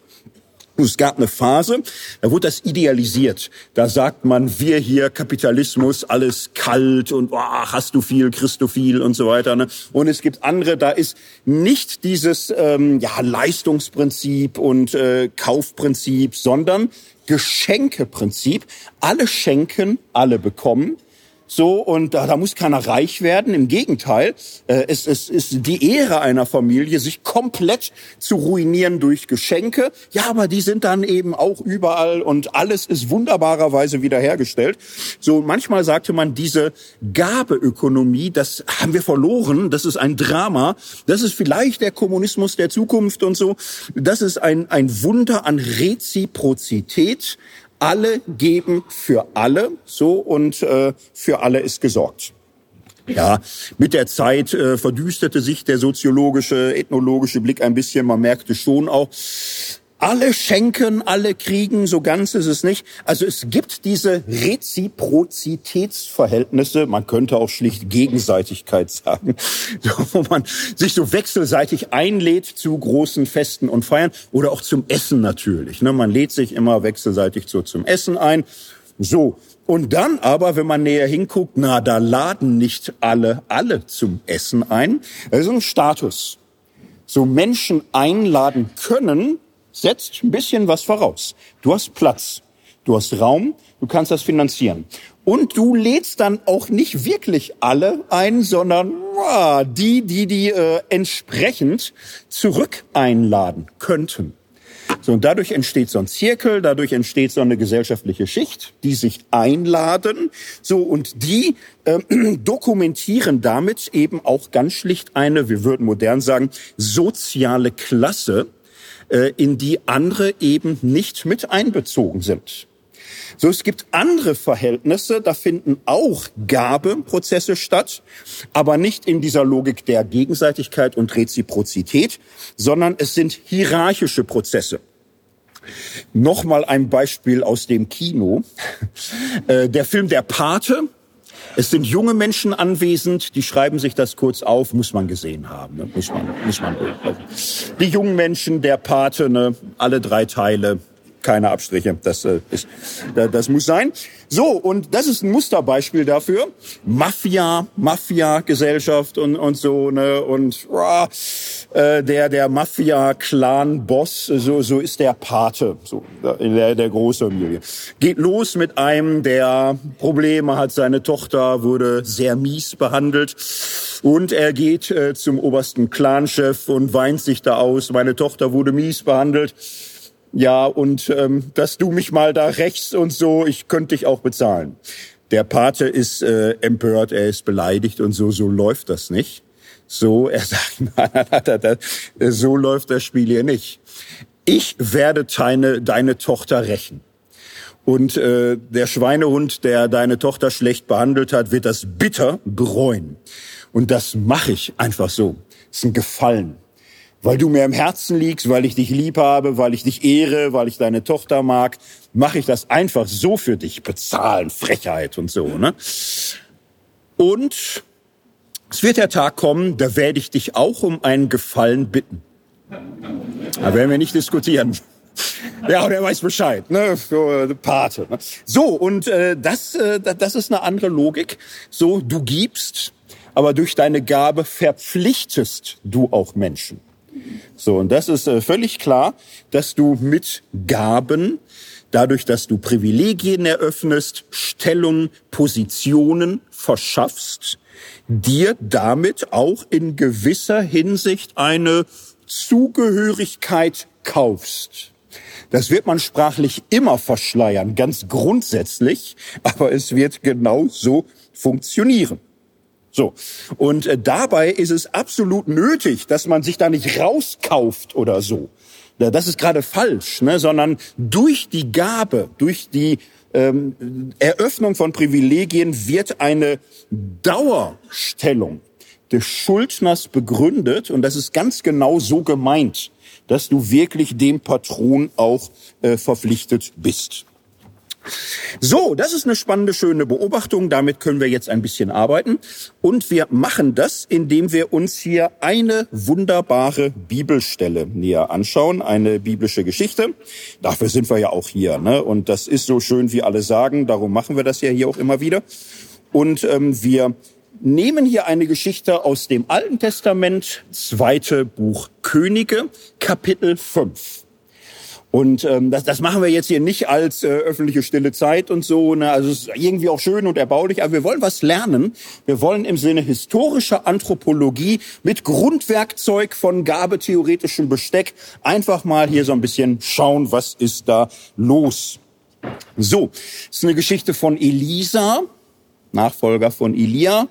Es gab eine Phase, da wurde das idealisiert. Da sagt man, wir hier Kapitalismus, alles kalt und oh, hast du viel, kriegst du viel und so weiter. Ne? Und es gibt andere, da ist nicht dieses ähm, ja, Leistungsprinzip und äh, Kaufprinzip, sondern Geschenkeprinzip. Alle schenken, alle bekommen. So, und da, da muss keiner reich werden. Im Gegenteil, äh, es, es ist die Ehre einer Familie, sich komplett zu ruinieren durch Geschenke. Ja, aber die sind dann eben auch überall und alles ist wunderbarerweise wiederhergestellt. So, manchmal sagte man, diese Gabeökonomie, das haben wir verloren, das ist ein Drama, das ist vielleicht der Kommunismus der Zukunft und so. Das ist ein, ein Wunder an Reziprozität alle geben für alle, so und äh, für alle ist gesorgt. Ja, mit der Zeit äh, verdüsterte sich der soziologische, ethnologische Blick ein bisschen. Man merkte schon auch, alle schenken, alle kriegen, so ganz ist es nicht. Also es gibt diese Reziprozitätsverhältnisse, man könnte auch schlicht Gegenseitigkeit sagen, wo man sich so wechselseitig einlädt zu großen Festen und Feiern oder auch zum Essen natürlich. Ne? Man lädt sich immer wechselseitig so zum Essen ein. So, und dann aber, wenn man näher hinguckt, na, da laden nicht alle, alle zum Essen ein. Das ist ein Status. So Menschen einladen können, setzt ein bisschen was voraus. Du hast Platz, du hast Raum, du kannst das finanzieren. Und du lädst dann auch nicht wirklich alle ein, sondern ah, die, die die äh, entsprechend zurück einladen könnten. So, und dadurch entsteht so ein Zirkel, dadurch entsteht so eine gesellschaftliche Schicht, die sich einladen. So, und die äh, dokumentieren damit eben auch ganz schlicht eine, wir würden modern sagen, soziale Klasse, in die andere eben nicht mit einbezogen sind. So, es gibt andere Verhältnisse, da finden auch Gabeprozesse statt, aber nicht in dieser Logik der Gegenseitigkeit und Reziprozität, sondern es sind hierarchische Prozesse. Nochmal ein Beispiel aus dem Kino. Äh, der Film Der Pate Es sind junge Menschen anwesend, die schreiben sich das kurz auf, muss man gesehen haben, ne? muss man, muss man. Die jungen Menschen, der Pate, ne? alle drei Teile, keine Abstriche. Das, äh, ist, das muss sein. So, und das ist ein Musterbeispiel dafür. Mafia, Mafia-Gesellschaft und, und so, ne, und äh, der, der Mafia-Clan-Boss, so, so ist der Pate, so, der, der Großfamilie. Geht los mit einem, der Probleme hat, seine Tochter wurde sehr mies behandelt. Und er geht äh, zum obersten Clanchef und weint sich da aus, meine Tochter wurde mies behandelt ja, und ähm, dass du mich mal da rächst und so, ich könnte dich auch bezahlen. Der Pate ist äh, empört, er ist beleidigt und so, so läuft das nicht. So, er sagt, nein, nein, nein, so läuft das Spiel hier nicht. Ich werde deine, deine Tochter rächen. Und äh, der Schweinehund, der deine Tochter schlecht behandelt hat, wird das bitter bereuen. Und das mache ich einfach so. Das ist ein Gefallen weil du mir im Herzen liegst, weil ich dich lieb habe, weil ich dich ehre, weil ich deine Tochter mag, mache ich das einfach so für dich. Bezahlen, Frechheit und so. Ne? Und es wird der Tag kommen, da werde ich dich auch um einen Gefallen bitten. Da werden wir nicht diskutieren. Ja, der weiß Bescheid, ne? So, äh, Pate. Ne? So, und äh, das, äh, das ist eine andere Logik. So, du gibst, aber durch deine Gabe verpflichtest du auch Menschen. So, und das ist äh, völlig klar, dass du mit Gaben, dadurch, dass du Privilegien eröffnest, Stellung, Positionen verschaffst, dir damit auch in gewisser Hinsicht eine Zugehörigkeit kaufst. Das wird man sprachlich immer verschleiern, ganz grundsätzlich, aber es wird genau so funktionieren. So. Und äh, dabei ist es absolut nötig, dass man sich da nicht rauskauft oder so. Das ist gerade falsch, ne? sondern durch die Gabe, durch die ähm, Eröffnung von Privilegien wird eine Dauerstellung des Schuldners begründet und das ist ganz genau so gemeint, dass du wirklich dem Patron auch äh, verpflichtet bist. So, das ist eine spannende, schöne Beobachtung. Damit können wir jetzt ein bisschen arbeiten. Und wir machen das, indem wir uns hier eine wunderbare Bibelstelle näher anschauen, eine biblische Geschichte. Dafür sind wir ja auch hier. Ne? Und das ist so schön, wie alle sagen. Darum machen wir das ja hier auch immer wieder. Und ähm, wir nehmen hier eine Geschichte aus dem Alten Testament, zweite Buch Könige, Kapitel 5. Und ähm, das, das machen wir jetzt hier nicht als äh, öffentliche stille Zeit und so. Ne? Also es ist irgendwie auch schön und erbaulich, aber wir wollen was lernen. Wir wollen im Sinne historischer Anthropologie mit Grundwerkzeug von gabetheoretischem Besteck einfach mal hier so ein bisschen schauen, was ist da los. So, das ist eine Geschichte von Elisa, Nachfolger von Elia.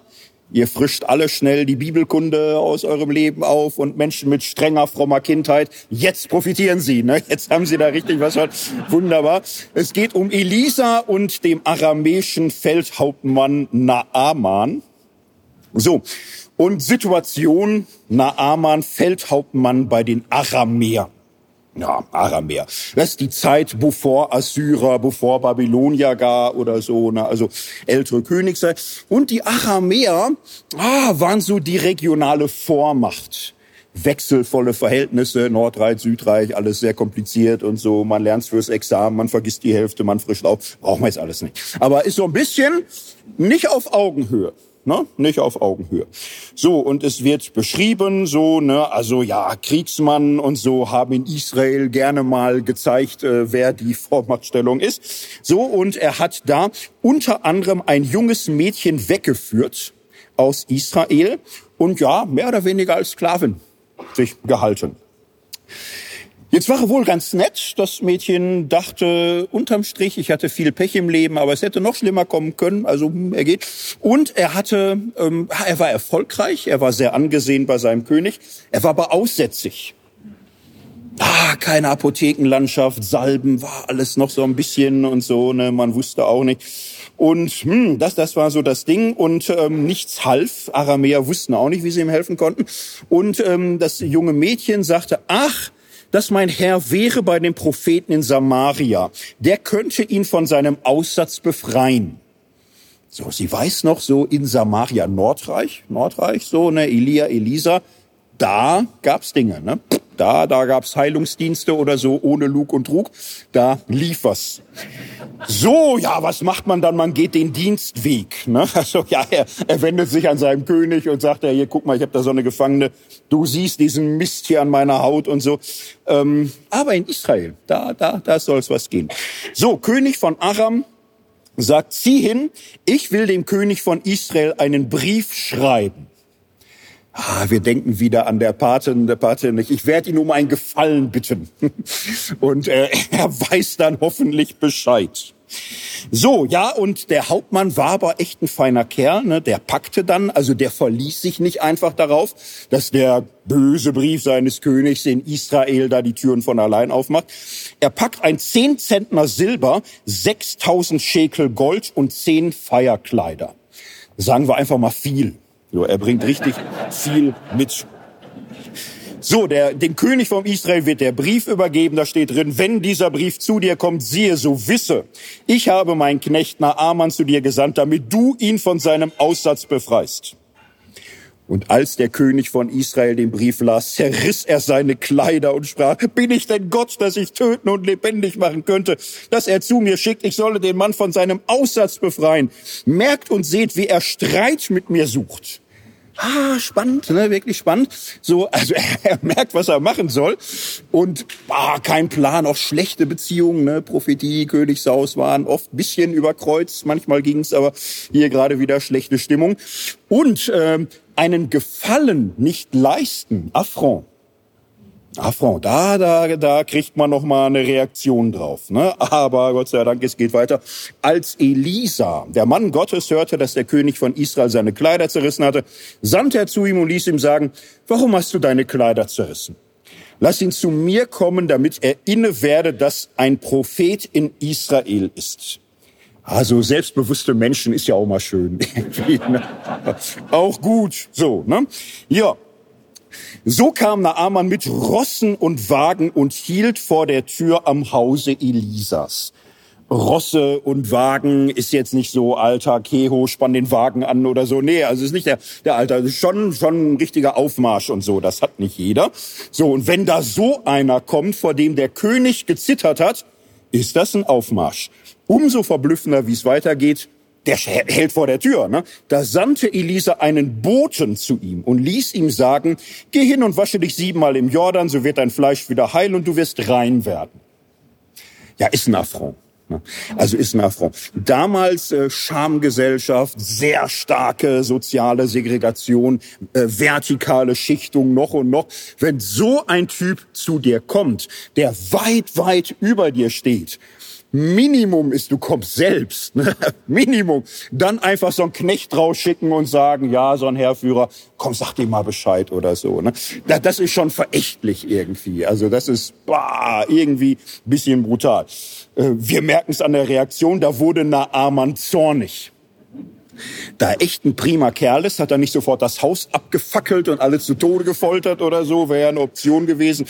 Ihr frischt alle schnell die Bibelkunde aus eurem Leben auf und Menschen mit strenger, frommer Kindheit. Jetzt profitieren sie. Ne? Jetzt haben sie da richtig was. Wunderbar. Es geht um Elisa und dem aramäischen Feldhauptmann Naaman. So. Und Situation Naaman, Feldhauptmann bei den Aramäern. Ja, Aramäer. Das ist die Zeit, bevor Assyrer, bevor Babylonier gar oder so, ne, also ältere Königszeit. Und die Aramäer ah, waren so die regionale Vormacht. Wechselvolle Verhältnisse, Nordreich, Südreich, alles sehr kompliziert und so. Man lernt fürs Examen, man vergisst die Hälfte, man frischt auf. Brauchen wir jetzt alles nicht. Aber ist so ein bisschen nicht auf Augenhöhe ne? nicht auf Augenhöhe. So, und es wird beschrieben, so, ne, also ja, Kriegsmann und so haben in Israel gerne mal gezeigt, äh, wer die Vormachtstellung ist. So, und er hat da unter anderem ein junges Mädchen weggeführt aus Israel und ja, mehr oder weniger als Sklavin sich gehalten. Jetzt war er wohl ganz nett. Das Mädchen dachte unterm Strich, ich hatte viel Pech im Leben, aber es hätte noch schlimmer kommen können. Also hm, er geht. Und er hatte, ähm, er war erfolgreich, er war sehr angesehen bei seinem König. Er war aber aussätzig. Ah, keine Apothekenlandschaft, Salben, war alles noch so ein bisschen und so. Ne, man wusste auch nicht. Und hm, das, das war so das Ding und ähm, nichts half. Aramäer wussten auch nicht, wie sie ihm helfen konnten. Und ähm, das junge Mädchen sagte, ach, dass mein Herr wäre bei dem Propheten in Samaria. Der könnte ihn von seinem Aussatz befreien. So, sie weiß noch so in Samaria Nordreich, Nordreich, so, ne, Elia, Elisa, da gab's Dinge, ne? Da, da gab's Heilungsdienste oder so ohne Lug und Trug. Da lief was. So, ja, was macht man dann? Man geht den Dienstweg. Ne? Also ja, er, er wendet sich an seinem König und sagt, ja, hier, guck mal, ich habe da so eine Gefangene. Du siehst diesen Mist hier an meiner Haut und so. Ähm, aber in Israel, da, da, da soll's was gehen. So, König von Aram sagt, zieh hin, ich will dem König von Israel einen Brief schreiben. Ah, wir denken wieder an der Patin, der Patin. Ich werde ihn um einen Gefallen bitten. Und äh, er weiß dann hoffentlich Bescheid. So, ja, und der Hauptmann war aber echt ein feiner Kerl, ne? der packte dann, also der verließ sich nicht einfach darauf, dass der böse Brief seines Königs in Israel da die Türen von allein aufmacht. Er packt ein zehn Zentner Silber, 6000 Schekel Gold und zehn Feierkleider. Sagen wir einfach mal viel. So, er bringt richtig viel mit. So, der, dem König von Israel wird der Brief übergeben, da steht drin, wenn dieser Brief zu dir kommt, siehe, so wisse, ich habe meinen Knecht Naaman zu dir gesandt, damit du ihn von seinem Aussatz befreist. Und als der König von Israel den Brief las, zerriss er seine Kleider und sprach, bin ich denn Gott, dass ich töten und lebendig machen könnte, dass er zu mir schickt, ich solle den Mann von seinem Aussatz befreien. Merkt und seht, wie er Streit mit mir sucht. Ah, spannend, ne? wirklich spannend. So, also er, er merkt, was er machen soll und ah, kein Plan, auch schlechte Beziehungen, ne? Prophetie, Königshaus waren oft bisschen überkreuzt, manchmal ging's, aber hier gerade wieder schlechte Stimmung und ähm, einen Gefallen nicht leisten, Affront. Affront, da, da, da kriegt man noch mal eine Reaktion drauf. Ne? Aber Gott sei Dank, es geht weiter. Als Elisa, der Mann Gottes, hörte, dass der König von Israel seine Kleider zerrissen hatte, sandte er zu ihm und ließ ihm sagen, warum hast du deine Kleider zerrissen? Lass ihn zu mir kommen, damit er inne werde, dass ein Prophet in Israel ist. Also selbstbewusste Menschen ist ja auch mal schön. Auch gut. So, ne? Ja, so kam Naaman mit Rossen und Wagen und hielt vor der Tür am Hause Elisas. Rosse und Wagen ist jetzt nicht so alter Keho, spann den Wagen an oder so. Nee, also ist nicht der, der Alter, ist schon, schon ein richtiger Aufmarsch und so. Das hat nicht jeder. So, und wenn da so einer kommt, vor dem der König gezittert hat, ist das ein Aufmarsch. Umso verblüffender, wie es weitergeht, der hält vor der Tür. Ne? Da sandte Elisa einen Boten zu ihm und ließ ihm sagen, geh hin und wasche dich siebenmal im Jordan, so wird dein Fleisch wieder heil und du wirst rein werden. Ja, ist ein Affront. Ne? Also ist ein Affront. Damals äh, Schamgesellschaft, sehr starke soziale Segregation, äh, vertikale Schichtung noch und noch. Wenn so ein Typ zu dir kommt, der weit, weit über dir steht Minimum ist, du kommst selbst. Ne? Minimum. Dann einfach so einen Knecht rausschicken und sagen, ja, so ein Herrführer, komm, sag dir mal Bescheid oder so. Ne? Das ist schon verächtlich irgendwie. Also das ist bah, irgendwie bisschen brutal. Äh, wir merken es an der Reaktion, da wurde Naaman zornig. Da er echt ein prima Kerl ist, hat er nicht sofort das Haus abgefackelt und alle zu Tode gefoltert oder so, wäre ja eine Option gewesen.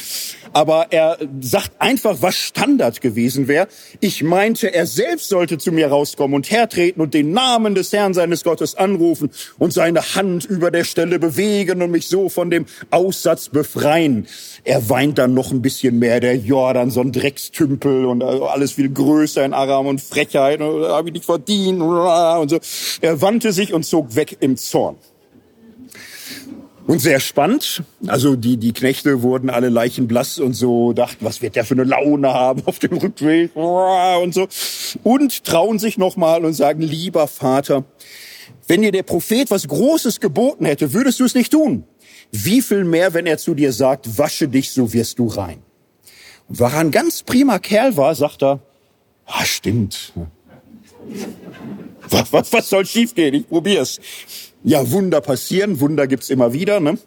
Aber er sagt einfach, was Standard gewesen wäre. Ich meinte, er selbst sollte zu mir rauskommen und hertreten und den Namen des Herrn seines Gottes anrufen und seine Hand über der Stelle bewegen und mich so von dem Aussatz befreien. Er weint dann noch ein bisschen mehr, der Jordan, so ein Dreckstümpel und alles viel größer in Aram und Frechheit, und habe ich nicht verdient und so. Er wandte sich und zog weg im Zorn. Und sehr spannend. Also die, die Knechte wurden alle leichenblass und so dachten, was wird der für eine Laune haben auf dem Rückweg und so. Und trauen sich nochmal und sagen, lieber Vater, wenn dir der Prophet was Großes geboten hätte, würdest du es nicht tun. Wie viel mehr, wenn er zu dir sagt, wasche dich, so wirst du rein. Und er ein ganz prima Kerl war, sagt er, ah, stimmt. Was, was, was soll schiefgehen? Ich probier's. Ja, Wunder passieren, Wunder gibt's immer wieder. Ne?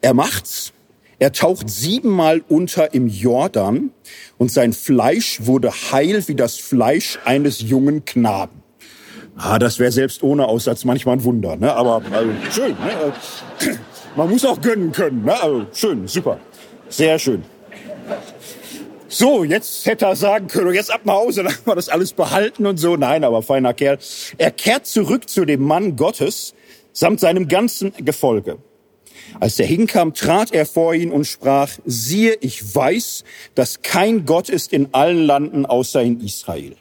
Er macht's. Er taucht siebenmal unter im Jordan und sein Fleisch wurde heil wie das Fleisch eines jungen Knaben. Ah, das wäre selbst ohne Aussatz manchmal ein Wunder, ne? Aber also, schön. Ne? Man muss auch gönnen können, ne? Also schön, super, sehr schön. So, jetzt hätte er sagen können, jetzt ab nach Hause, dann haben wir das alles behalten und so. Nein, aber feiner Kerl. Er kehrt zurück zu dem Mann Gottes samt seinem ganzen Gefolge. Als er hinkam, trat er vor ihn und sprach, siehe, ich weiß, dass kein Gott ist in allen Landen außer in Israel.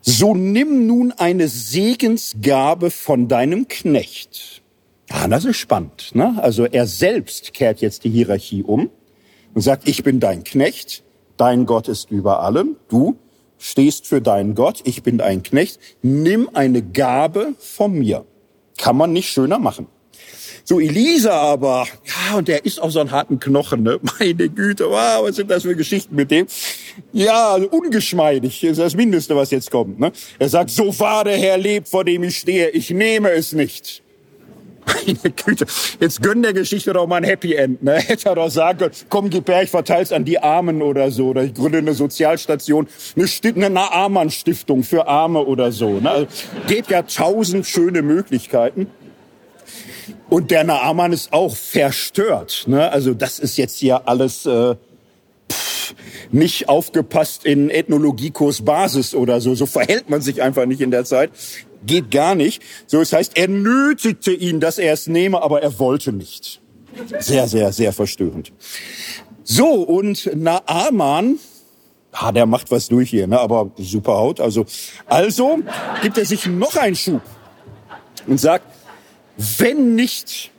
So nimm nun eine Segensgabe von deinem Knecht. Ah, das ist spannend. Ne? Also er selbst kehrt jetzt die Hierarchie um und sagt, ich bin dein Knecht, dein Gott ist über allem, du stehst für deinen Gott, ich bin dein Knecht, nimm eine Gabe von mir. Kann man nicht schöner machen. So Elisa aber, ja, und der ist auch so einen harten Knochen, ne? Meine Güte, wow, was sind das für Geschichten mit dem? Ja, also ungeschmeidig ist das Mindeste, was jetzt kommt. Ne? Er sagt, so wahr der Herr lebt, vor dem ich stehe, ich nehme es nicht. Meine Güte, jetzt gönn der Geschichte doch mal ein Happy End. Ne? Hätte er doch sagen können, komm, gib her, ich verteil's an die Armen oder so. Oder ich gründe eine Sozialstation, eine, Sti eine Naaman-Stiftung für Arme oder so. Ne? Also, geht ja tausend schöne Möglichkeiten. Und der Naaman ist auch verstört. Ne? Also das ist jetzt hier alles äh, pff, nicht aufgepasst in Ethnologiekurs Basis oder so. So verhält man sich einfach nicht in der Zeit. Geht gar nicht. So, das heißt, er nötigte ihn, dass er es nehme, aber er wollte nicht. Sehr, sehr, sehr verstörend. So, und Naaman, ah, der macht was durch hier, ne? aber super Haut. Also, also gibt er sich noch einen Schub und sagt, wenn nicht,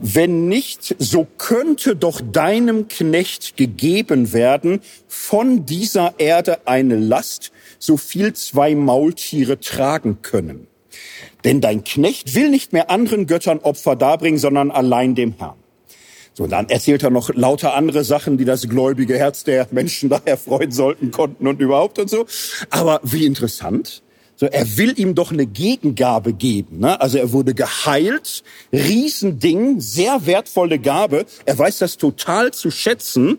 wenn nicht, so könnte doch deinem Knecht gegeben werden von dieser Erde eine Last, so viel zwei Maultiere tragen können. Denn dein Knecht will nicht mehr anderen Göttern Opfer darbringen, sondern allein dem Herrn. So, und dann erzählt er noch lauter andere Sachen, die das gläubige Herz der Menschen daher freuen sollten, konnten und überhaupt und so. Aber wie interessant. So, er will ihm doch eine Gegengabe geben. Ne? Also er wurde geheilt, Riesending, sehr wertvolle Gabe. Er weiß das total zu schätzen.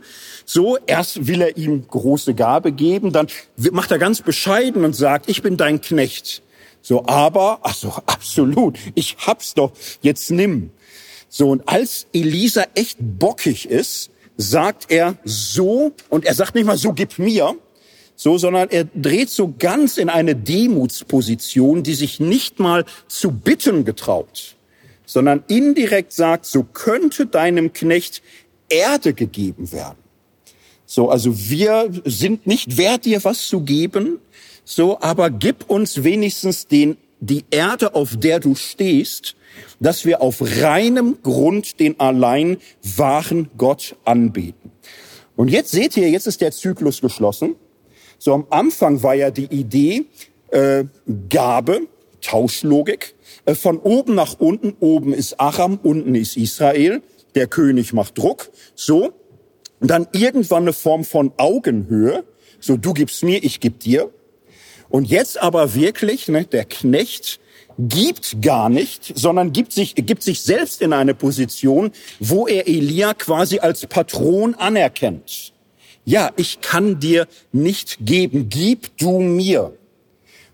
So, erst will er ihm große Gabe geben, dann macht er ganz bescheiden und sagt, ich bin dein Knecht. So, aber, ach so, absolut, ich hab's doch, jetzt nimm. So, und als Elisa echt bockig ist, sagt er so, und er sagt nicht mal so, gib mir, so, sondern er dreht so ganz in eine Demutsposition, die sich nicht mal zu bitten getraut, sondern indirekt sagt, so könnte deinem Knecht Erde gegeben werden. So, also wir sind nicht wert, dir was zu geben, so, aber gib uns wenigstens den, die Erde, auf der du stehst, dass wir auf reinem Grund den allein wahren Gott anbeten. Und jetzt seht ihr, jetzt ist der Zyklus geschlossen. So am Anfang war ja die Idee äh, Gabe, Tauschlogik. Äh, von oben nach unten, oben ist Aram, unten ist Israel. Der König macht Druck. So. Und dann irgendwann eine Form von Augenhöhe. So, du gibst mir, ich geb dir. Und jetzt aber wirklich, ne, der Knecht gibt gar nicht, sondern gibt sich, gibt sich selbst in eine Position, wo er Elia quasi als Patron anerkennt ja, ich kann dir nicht geben, gib du mir.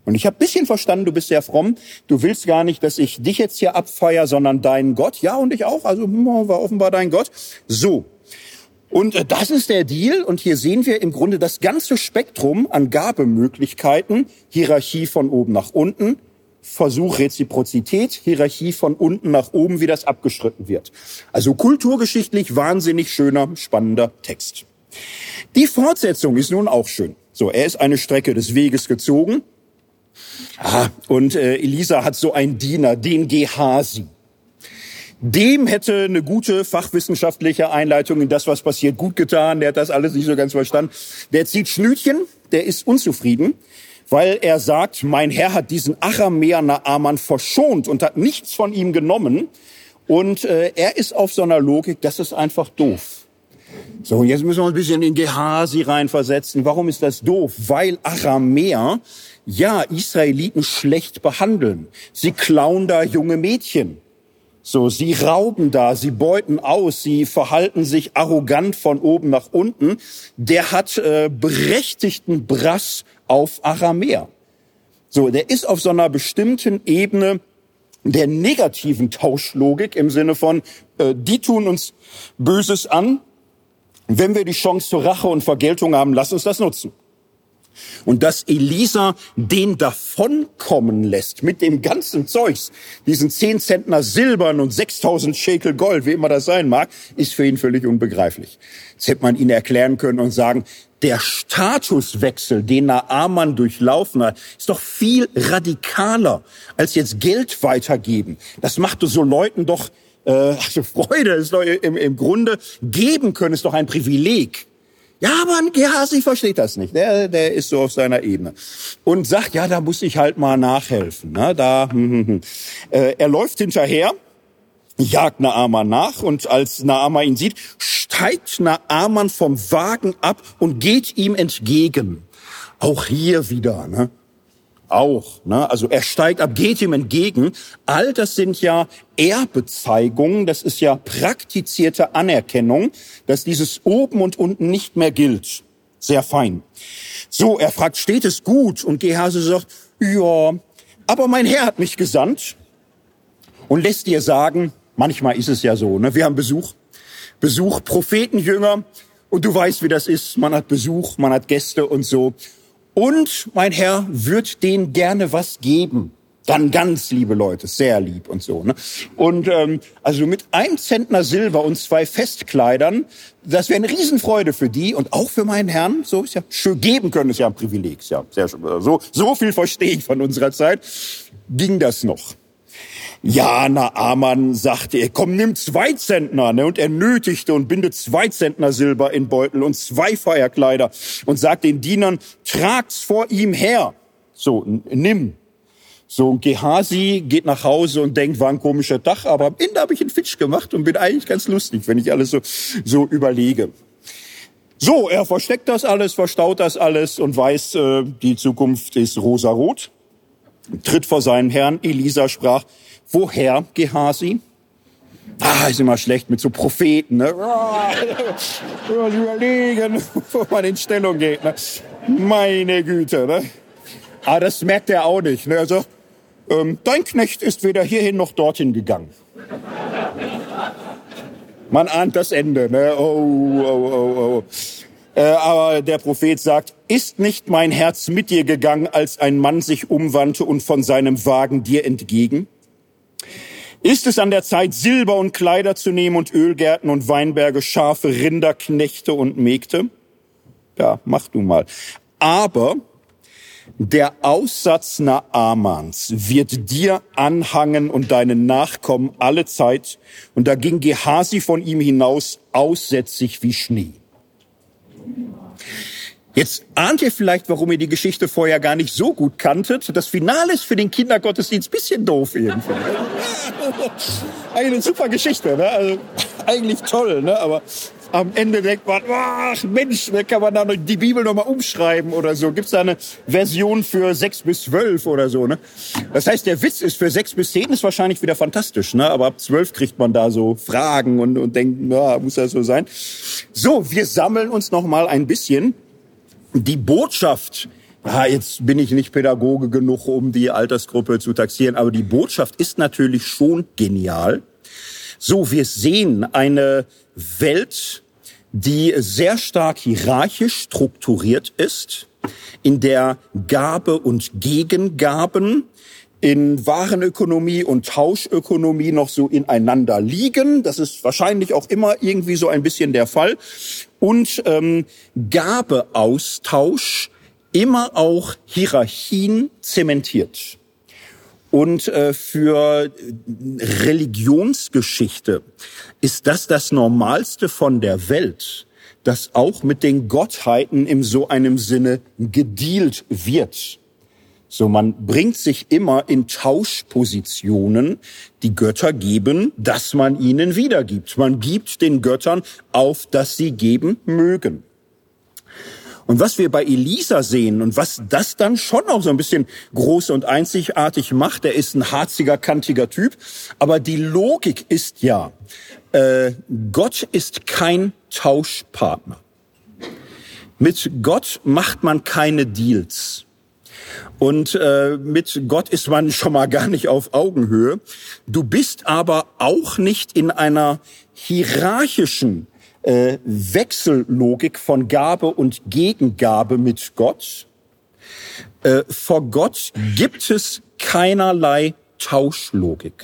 Und ich habe bisschen verstanden, du bist sehr fromm. Du willst gar nicht, dass ich dich jetzt hier abfeier, sondern deinen Gott. Ja, und ich auch. Also hm, war offenbar dein Gott. So. Und äh, das ist der Deal. Und hier sehen wir im Grunde das ganze Spektrum an Gabemöglichkeiten. Hierarchie von oben nach unten. Versuch Reziprozität, Hierarchie von unten nach oben, wie das abgestritten wird. Also kulturgeschichtlich wahnsinnig schöner, spannender Text. Die Fortsetzung ist nun auch schön. So, er ist eine Strecke des Weges gezogen. Ah, und äh, Elisa hat so einen Diener, den Gehasi. Dem hätte eine gute fachwissenschaftliche Einleitung in das, was passiert, gut getan. Der hat das alles nicht so ganz verstanden. Der zieht Schnütchen, der ist unzufrieden, weil er sagt, mein Herr hat diesen Aramäer Naaman verschont und hat nichts von ihm genommen. Und äh, er ist auf so einer Logik, das ist einfach doof. So, jetzt müssen wir ein bisschen in Gehasi reinversetzen. Warum ist das doof? Weil Aramäer ja Israeliten schlecht behandeln. Sie klauen da junge Mädchen. So, sie rauben da, sie beuten aus, sie verhalten sich arrogant von oben nach unten. Der hat äh, berechtigten Brass auf Aramäer. So, der ist auf so einer bestimmten Ebene der negativen Tauschlogik im Sinne von, äh, die tun uns Böses an, wenn wir die Chance zur Rache und Vergeltung haben, lass uns das nutzen. Und dass Elisa den davonkommen lässt mit dem ganzen Zeugs, diesen zehn Zentner Silbern und 6000 Schekel Gold, wie immer das sein mag, ist für ihn völlig unbegreiflich. Jetzt hätte man ihn erklären können und sagen, der Statuswechsel, den Naaman durchlaufen hat, ist doch viel radikaler als jetzt Geld weitergeben. Das macht so Leuten doch äh, also Freude ist doch im, im Grunde geben können, ist doch ein Privileg. Ja, aber ein Gehasi versteht das nicht. Der, der ist so auf seiner Ebene. Und sagt, ja, da muss ich halt mal nachhelfen. Ne? Da, hm, hm, hm. Äh, er läuft hinterher, jagt Naaman nach und als Naaman ihn sieht, steigt Naaman vom Wagen ab und geht ihm entgegen. Auch hier wieder, ne? Auch. Ne? Also er steigt ab, geht ihm entgegen. All das sind ja Ehrbezeigungen, das ist ja praktizierte Anerkennung, dass dieses oben und unten nicht mehr gilt. Sehr fein. So, er fragt, steht es gut? Und Gehase sagt, ja, aber mein Herr hat mich gesandt und lässt dir sagen, manchmal ist es ja so, ne? wir haben Besuch, Besuch, Prophetenjünger, und du weißt, wie das ist, man hat Besuch, man hat Gäste und so. Und mein Herr wird denen gerne was geben. Dann ganz liebe Leute, sehr lieb und so. Ne? Und ähm, also mit einem Zentner Silber und zwei Festkleidern, das wäre eine Riesenfreude für die und auch für meinen Herrn. So ist ja schön geben können, ist ja ein Privileg. Ist ja sehr schön. So so viel verstehe ich von unserer Zeit. Ging das noch? Ja, Naaman sagte er, komm, nimm zwei Zentner, ne? Und er nötigte und bindet zwei Zentner Silber in Beutel und zwei Feierkleider und sagt den Dienern, tragt's vor ihm her. So, nimm. So, Gehasi geht nach Hause und denkt, war ein komischer Tag, aber am Ende habe ich einen Fitch gemacht und bin eigentlich ganz lustig, wenn ich alles so, so überlege. So, er versteckt das alles, verstaut das alles und weiß, äh, die Zukunft ist rosarot. Tritt vor seinen Herrn. Elisa sprach, Woher, Gehasi? Ah, ist immer schlecht mit so Propheten, ne? überlegen, wo man in Stellung geht, ne? Meine Güte, ne? Aber das merkt er auch nicht, ne? Also, ähm, dein Knecht ist weder hierhin noch dorthin gegangen. Man ahnt das Ende, ne? Oh, oh, oh, oh. Äh, aber der Prophet sagt, ist nicht mein Herz mit dir gegangen, als ein Mann sich umwandte und von seinem Wagen dir entgegen? Ist es an der Zeit, Silber und Kleider zu nehmen und Ölgärten und Weinberge, Schafe, Rinder, Knechte und Mägde? Ja, mach du mal. Aber der Aussatz Naamans wird dir anhangen und deinen Nachkommen alle Zeit. Und da ging Gehasi von ihm hinaus aussätzig wie Schnee. Jetzt ahnt ihr vielleicht, warum ihr die Geschichte vorher gar nicht so gut kanntet. Das Finale ist für den Kindergottesdienst bisschen doof irgendwie. Eine super Geschichte, ne? Also, eigentlich toll, ne? Aber am Ende denkt man, ach Mensch, da kann man da die Bibel nochmal umschreiben oder so. Gibt's da eine Version für sechs bis zwölf oder so, ne? Das heißt, der Witz ist für sechs bis zehn ist wahrscheinlich wieder fantastisch, ne? Aber ab zwölf kriegt man da so Fragen und, und denkt, na, muss das so sein? So, wir sammeln uns nochmal ein bisschen die Botschaft, ah, jetzt bin ich nicht Pädagoge genug, um die Altersgruppe zu taxieren, aber die Botschaft ist natürlich schon genial. So, wir sehen eine Welt, die sehr stark hierarchisch strukturiert ist, in der Gabe und Gegengaben in Warenökonomie und Tauschökonomie noch so ineinander liegen. Das ist wahrscheinlich auch immer irgendwie so ein bisschen der Fall. Und ähm, Gabeaustausch immer auch Hierarchien zementiert. Und äh, für Religionsgeschichte ist das das Normalste von der Welt, dass auch mit den Gottheiten im so einem Sinne gedealt wird. So, man bringt sich immer in Tauschpositionen. Die Götter geben, dass man ihnen wiedergibt. Man gibt den Göttern auf, dass sie geben mögen. Und was wir bei Elisa sehen und was das dann schon auch so ein bisschen groß und einzigartig macht, der ist ein harziger, kantiger Typ. Aber die Logik ist ja, äh, Gott ist kein Tauschpartner. Mit Gott macht man keine Deals. Und äh, mit Gott ist man schon mal gar nicht auf Augenhöhe. Du bist aber auch nicht in einer hierarchischen äh, Wechsellogik von Gabe und Gegengabe mit Gott. Äh, vor Gott gibt es keinerlei Tauschlogik.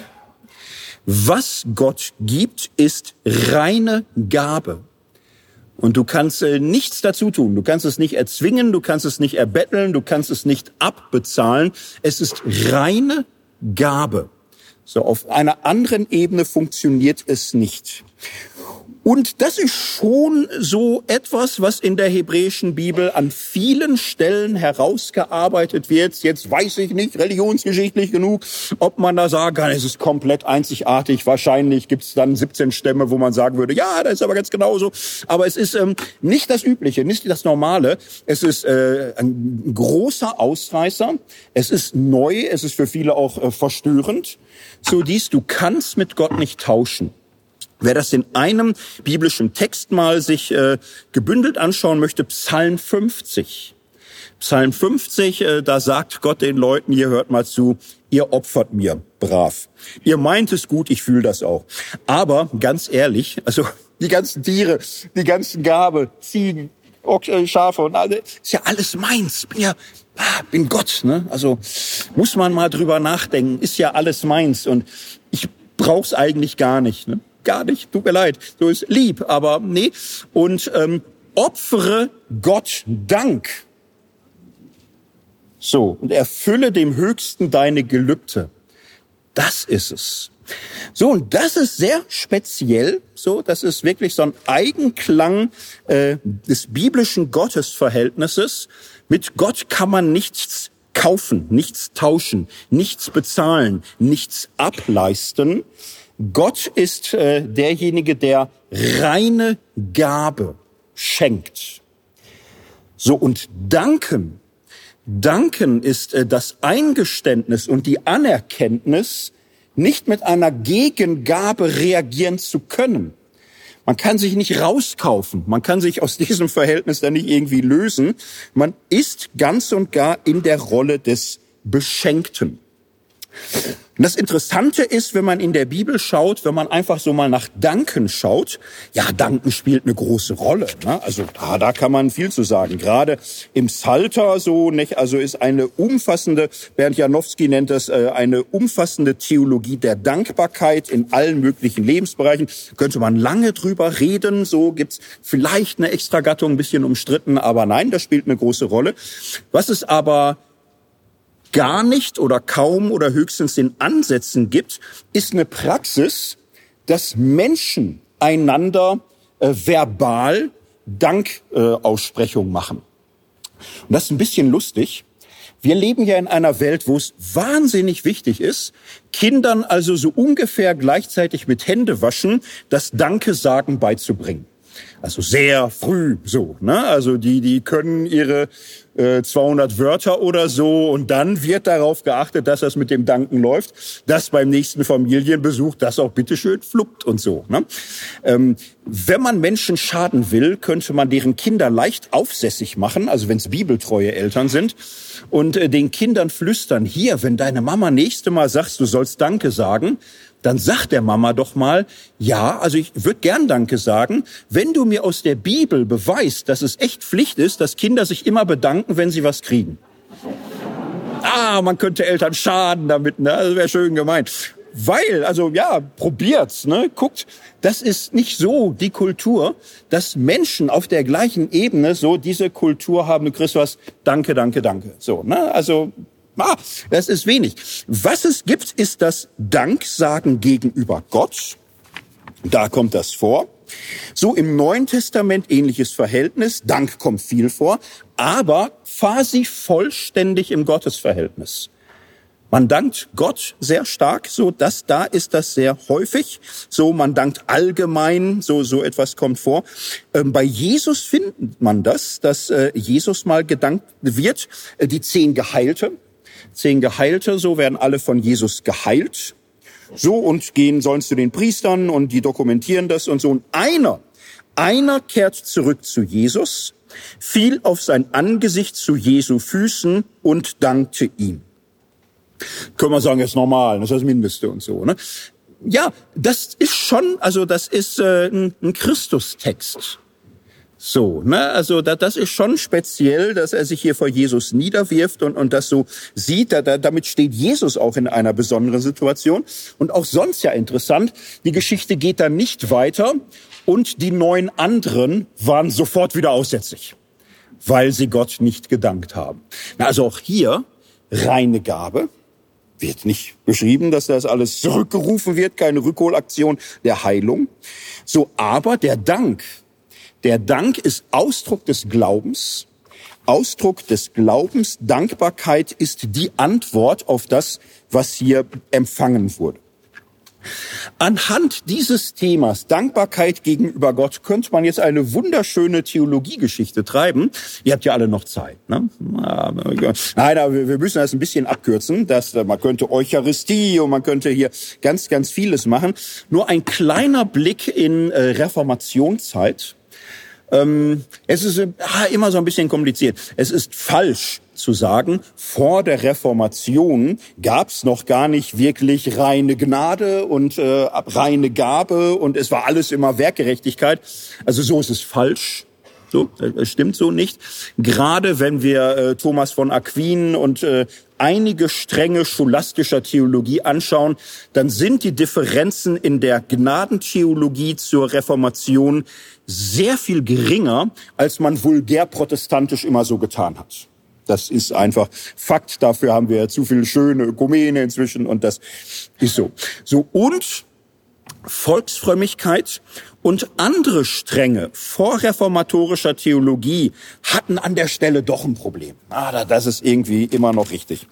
Was Gott gibt, ist reine Gabe. Und du kannst äh, nichts dazu tun. Du kannst es nicht erzwingen, du kannst es nicht erbetteln, du kannst es nicht abbezahlen. Es ist reine Gabe. So, auf einer anderen Ebene funktioniert es nicht. Und das ist schon so etwas, was in der hebräischen Bibel an vielen Stellen herausgearbeitet wird. Jetzt weiß ich nicht religionsgeschichtlich genug, ob man da sagen kann, es ist komplett einzigartig. Wahrscheinlich gibt es dann 17 Stämme, wo man sagen würde, ja, das ist aber ganz genauso. Aber es ist ähm, nicht das Übliche, nicht das Normale. Es ist äh, ein großer Ausreißer. Es ist neu. Es ist für viele auch äh, verstörend. So dies, du kannst mit Gott nicht tauschen. Wer das in einem biblischen Text mal sich äh, gebündelt anschauen möchte, Psalm 50. Psalm 50, äh, da sagt Gott den Leuten, ihr hört mal zu, ihr opfert mir brav. Ihr meint es gut, ich fühle das auch. Aber ganz ehrlich, also die ganzen Tiere, die ganzen Gabe, Ziegen, äh, Schafe und alle, ist ja alles meins. Bin ja, ah, bin Gott, ne? Also muss man mal drüber nachdenken, ist ja alles meins und ich brauch's eigentlich gar nicht, ne? Gar nicht, tut mir leid, so ist lieb, aber nee. Und ähm, opfere Gott Dank. So, und erfülle dem Höchsten deine Gelübde. Das ist es. So, und das ist sehr speziell, so, das ist wirklich so ein Eigenklang äh, des biblischen Gottesverhältnisses. Mit Gott kann man nichts kaufen, nichts tauschen, nichts bezahlen, nichts ableisten. Gott ist äh, derjenige, der reine Gabe schenkt. So und danken, danken ist äh, das Eingeständnis und die Anerkenntnis, nicht mit einer Gegengabe reagieren zu können. Man kann sich nicht rauskaufen. Man kann sich aus diesem Verhältnis dann nicht irgendwie lösen. Man ist ganz und gar in der Rolle des Beschenkten. Das Interessante ist, wenn man in der Bibel schaut, wenn man einfach so mal nach Danken schaut, ja, Danken spielt eine große Rolle. Ne? Also da, da kann man viel zu sagen. Gerade im Psalter so, nicht? also ist eine umfassende, Bernd Janowski nennt das äh, eine umfassende Theologie der Dankbarkeit in allen möglichen Lebensbereichen. Könnte man lange drüber reden. So gibt's vielleicht eine Extragattung, ein bisschen umstritten, aber nein, das spielt eine große Rolle. Was ist aber gar nicht oder kaum oder höchstens in Ansätzen gibt, ist eine Praxis, dass Menschen einander äh, verbal Dankaussprechung äh, machen. Und das ist ein bisschen lustig. Wir leben ja in einer Welt, wo es wahnsinnig wichtig ist, Kindern also so ungefähr gleichzeitig mit Händewaschen das Danke sagen beizubringen. Also sehr früh so, ne? Also die die können ihre 200 äh, Wörter oder so und dann wird darauf geachtet, dass das mit dem Danken läuft, dass beim nächsten Familienbesuch das auch bitteschön fluppt und so. Ne? Ähm, wenn man Menschen schaden will, könnte man deren Kinder leicht aufsässig machen, also wenn es bibeltreue Eltern sind, und äh, den Kindern flüstern, hier, wenn deine Mama nächste Mal sagst, du sollst Danke sagen, dann sag der Mama doch mal, ja, also ich würde gern Danke sagen, wenn du mir aus der Bibel beweist, dass es echt Pflicht ist, dass Kinder sich immer bedanken, wenn sie was kriegen. Ah, man könnte Eltern schaden damit, ne? Das wäre schön gemeint. Weil, also ja, probiert's, ne? Guckt, das ist nicht so die Kultur, dass Menschen auf der gleichen Ebene so diese Kultur haben, du kriegst was, danke, danke, danke. So, ne? Also Ah, das ist wenig. Was es gibt, ist das Danksagen gegenüber Gott. Da kommt das vor. So im Neuen Testament ähnliches Verhältnis. Dank kommt viel vor, aber quasi vollständig im Gottesverhältnis. Man dankt Gott sehr stark, so dass da ist das sehr häufig. So man dankt allgemein, so so etwas kommt vor. Ähm, bei Jesus findet man das, dass äh, Jesus mal gedankt wird. Äh, die zehn Geheilte, zehn Geheilte, so werden alle von Jesus geheilt. So und gehen sollen zu den Priestern und die dokumentieren das und so. Und einer, einer kehrt zurück zu Jesus, fiel auf sein Angesicht zu Jesu Füßen und dankte ihm. Können wir sagen, ist normal, das ist das Mindeste und so. Ne? ja, das ist schon, also das ist äh, ein, ein Christustext. So, ne, also da, das ist schon speziell, dass er sich hier vor Jesus niederwirft und, und das so sieht. Da, da, damit steht Jesus auch in einer besonderen Situation. Und auch sonst ja interessant, die Geschichte geht dann nicht weiter und die neun anderen waren sofort wieder aussätzlich, weil sie Gott nicht gedankt haben. Na, also auch hier reine Gabe, wird nicht beschrieben, dass das alles zurückgerufen wird, keine Rückholaktion der Heilung. So, aber der Dank der Dank ist Ausdruck des Glaubens. Ausdruck des Glaubens, Dankbarkeit ist die Antwort auf das, was hier empfangen wurde. Anhand dieses Themas Dankbarkeit gegenüber Gott könnte man jetzt eine wunderschöne Theologiegeschichte treiben. Ihr habt ja alle noch Zeit. Ne? Nein, aber wir müssen das ein bisschen abkürzen. Das, man könnte Eucharistie und man könnte hier ganz, ganz vieles machen. Nur ein kleiner Blick in äh, Reformationszeit. Ähm, es ist äh, immer so ein bisschen kompliziert. Es ist falsch zu sagen, vor der Reformation gab es noch gar nicht wirklich reine Gnade und äh, reine Gabe und es war alles immer Werkgerechtigkeit. Also so ist es falsch. So, das stimmt so nicht. Gerade wenn wir äh, Thomas von Aquin und äh, einige Stränge scholastischer Theologie anschauen, dann sind die Differenzen in der Gnadentheologie zur Reformation sehr viel geringer, als man vulgär protestantisch immer so getan hat. Das ist einfach Fakt. Dafür haben wir zu viel schöne Ökumene inzwischen und das ist so. So und Volksfrömmigkeit und andere Stränge vorreformatorischer Theologie hatten an der Stelle doch ein Problem. Ah, das ist irgendwie immer noch richtig.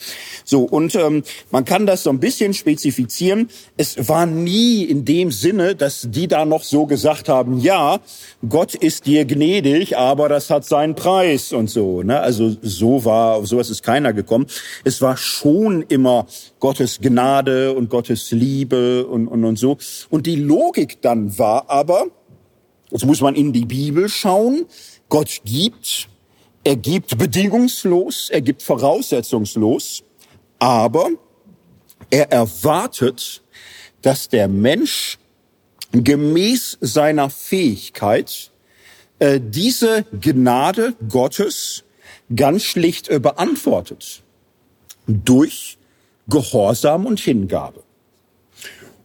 So, und ähm, man kann das so ein bisschen spezifizieren. Es war nie in dem Sinne, dass die da noch so gesagt haben, ja, Gott ist dir gnädig, aber das hat seinen Preis und so. Ne? Also so war, sowas ist keiner gekommen. Es war schon immer Gottes Gnade und Gottes Liebe und, und, und so. Und die Logik dann war aber, Jetzt muss man in die Bibel schauen. Gott gibt, er gibt bedingungslos, er gibt voraussetzungslos, aber er erwartet, dass der Mensch gemäß seiner Fähigkeit äh, diese Gnade Gottes ganz schlicht äh, beantwortet. Durch Gehorsam und Hingabe.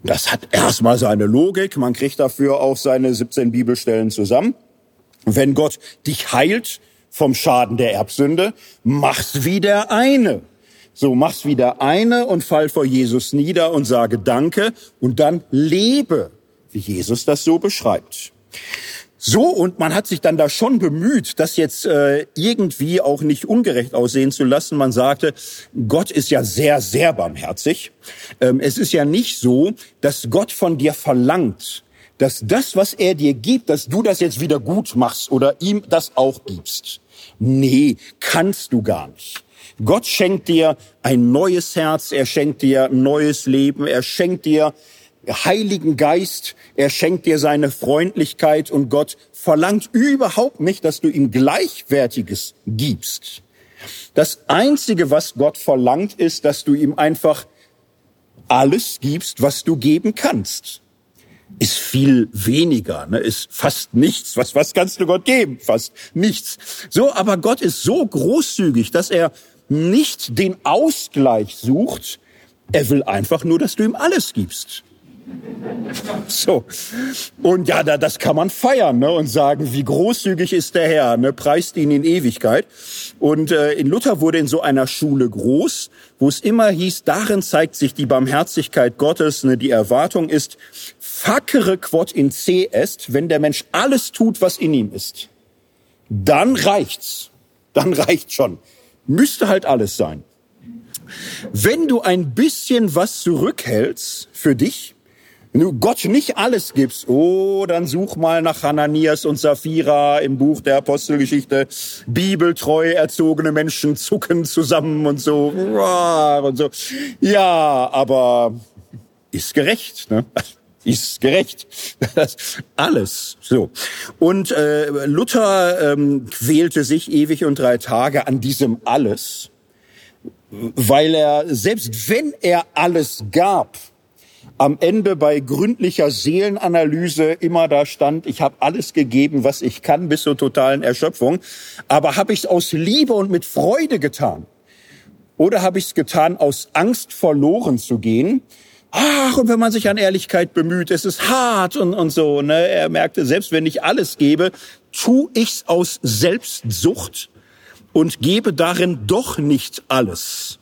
Das hat erstmal seine Logik. Man kriegt dafür auch seine 17 Bibelstellen zusammen. Wenn Gott dich heilt vom Schaden der Erbsünde, mach's wie der eine. So, mach's wie der eine und fall vor Jesus nieder und sage Danke und dann lebe, wie Jesus das so beschreibt. So, und man hat sich dann da schon bemüht, das jetzt äh, irgendwie auch nicht ungerecht aussehen zu lassen. Man sagte, Gott ist ja sehr, sehr barmherzig. Ähm, es ist ja nicht so, dass Gott von dir verlangt, dass das, was er dir gibt, dass du das jetzt wieder gut machst oder ihm das auch gibst. Nee, kannst du gar nicht. Gott schenkt dir ein neues Herz, er schenkt dir ein neues Leben, er schenkt dir Heiligen Geist, er schenkt dir seine Freundlichkeit und Gott verlangt überhaupt nicht, dass du ihm Gleichwertiges gibst. Das Einzige, was Gott verlangt, ist, dass du ihm einfach alles gibst, was du geben kannst. Ist viel weniger, ne? ist fast nichts. Was, was kannst du Gott geben? Fast nichts. So, aber Gott ist so großzügig, dass er nicht den Ausgleich sucht. Er will einfach nur, dass du ihm alles gibst. So. Und ja, da, das kann man feiern ne, und sagen, wie großzügig ist der Herr, ne, preist ihn in Ewigkeit. Und äh, in Luther wurde in so einer Schule groß, wo es immer hieß, darin zeigt sich die Barmherzigkeit Gottes. Ne, die Erwartung ist, facere quod in C est, wenn der Mensch alles tut, was in ihm ist. Dann reicht's. Dann reicht schon. Müsste halt alles sein. Wenn du ein bisschen was zurückhältst für dich, wenn du Gott nicht alles gibst, oh, dann such mal nach Hananias und Sapphira im Buch der Apostelgeschichte. Bibeltreu erzogene Menschen zucken zusammen und so. Und so. Ja, aber ist gerecht, ne? ist gerecht. Alles so. Und äh, Luther ähm, quälte sich ewig und drei Tage an diesem alles, weil er selbst wenn er alles gab, am Ende bei gründlicher Seelenanalyse immer da stand, ich habe alles gegeben, was ich kann, bis zur totalen Erschöpfung. Aber habe ich es aus Liebe und mit Freude getan? Oder habe ich es getan, aus Angst verloren zu gehen? Ach, und wenn man sich an Ehrlichkeit bemüht, es ist hart und, und so. Ne? Er merkte, selbst wenn ich alles gebe, tu ich's aus Selbstsucht und gebe darin doch nicht alles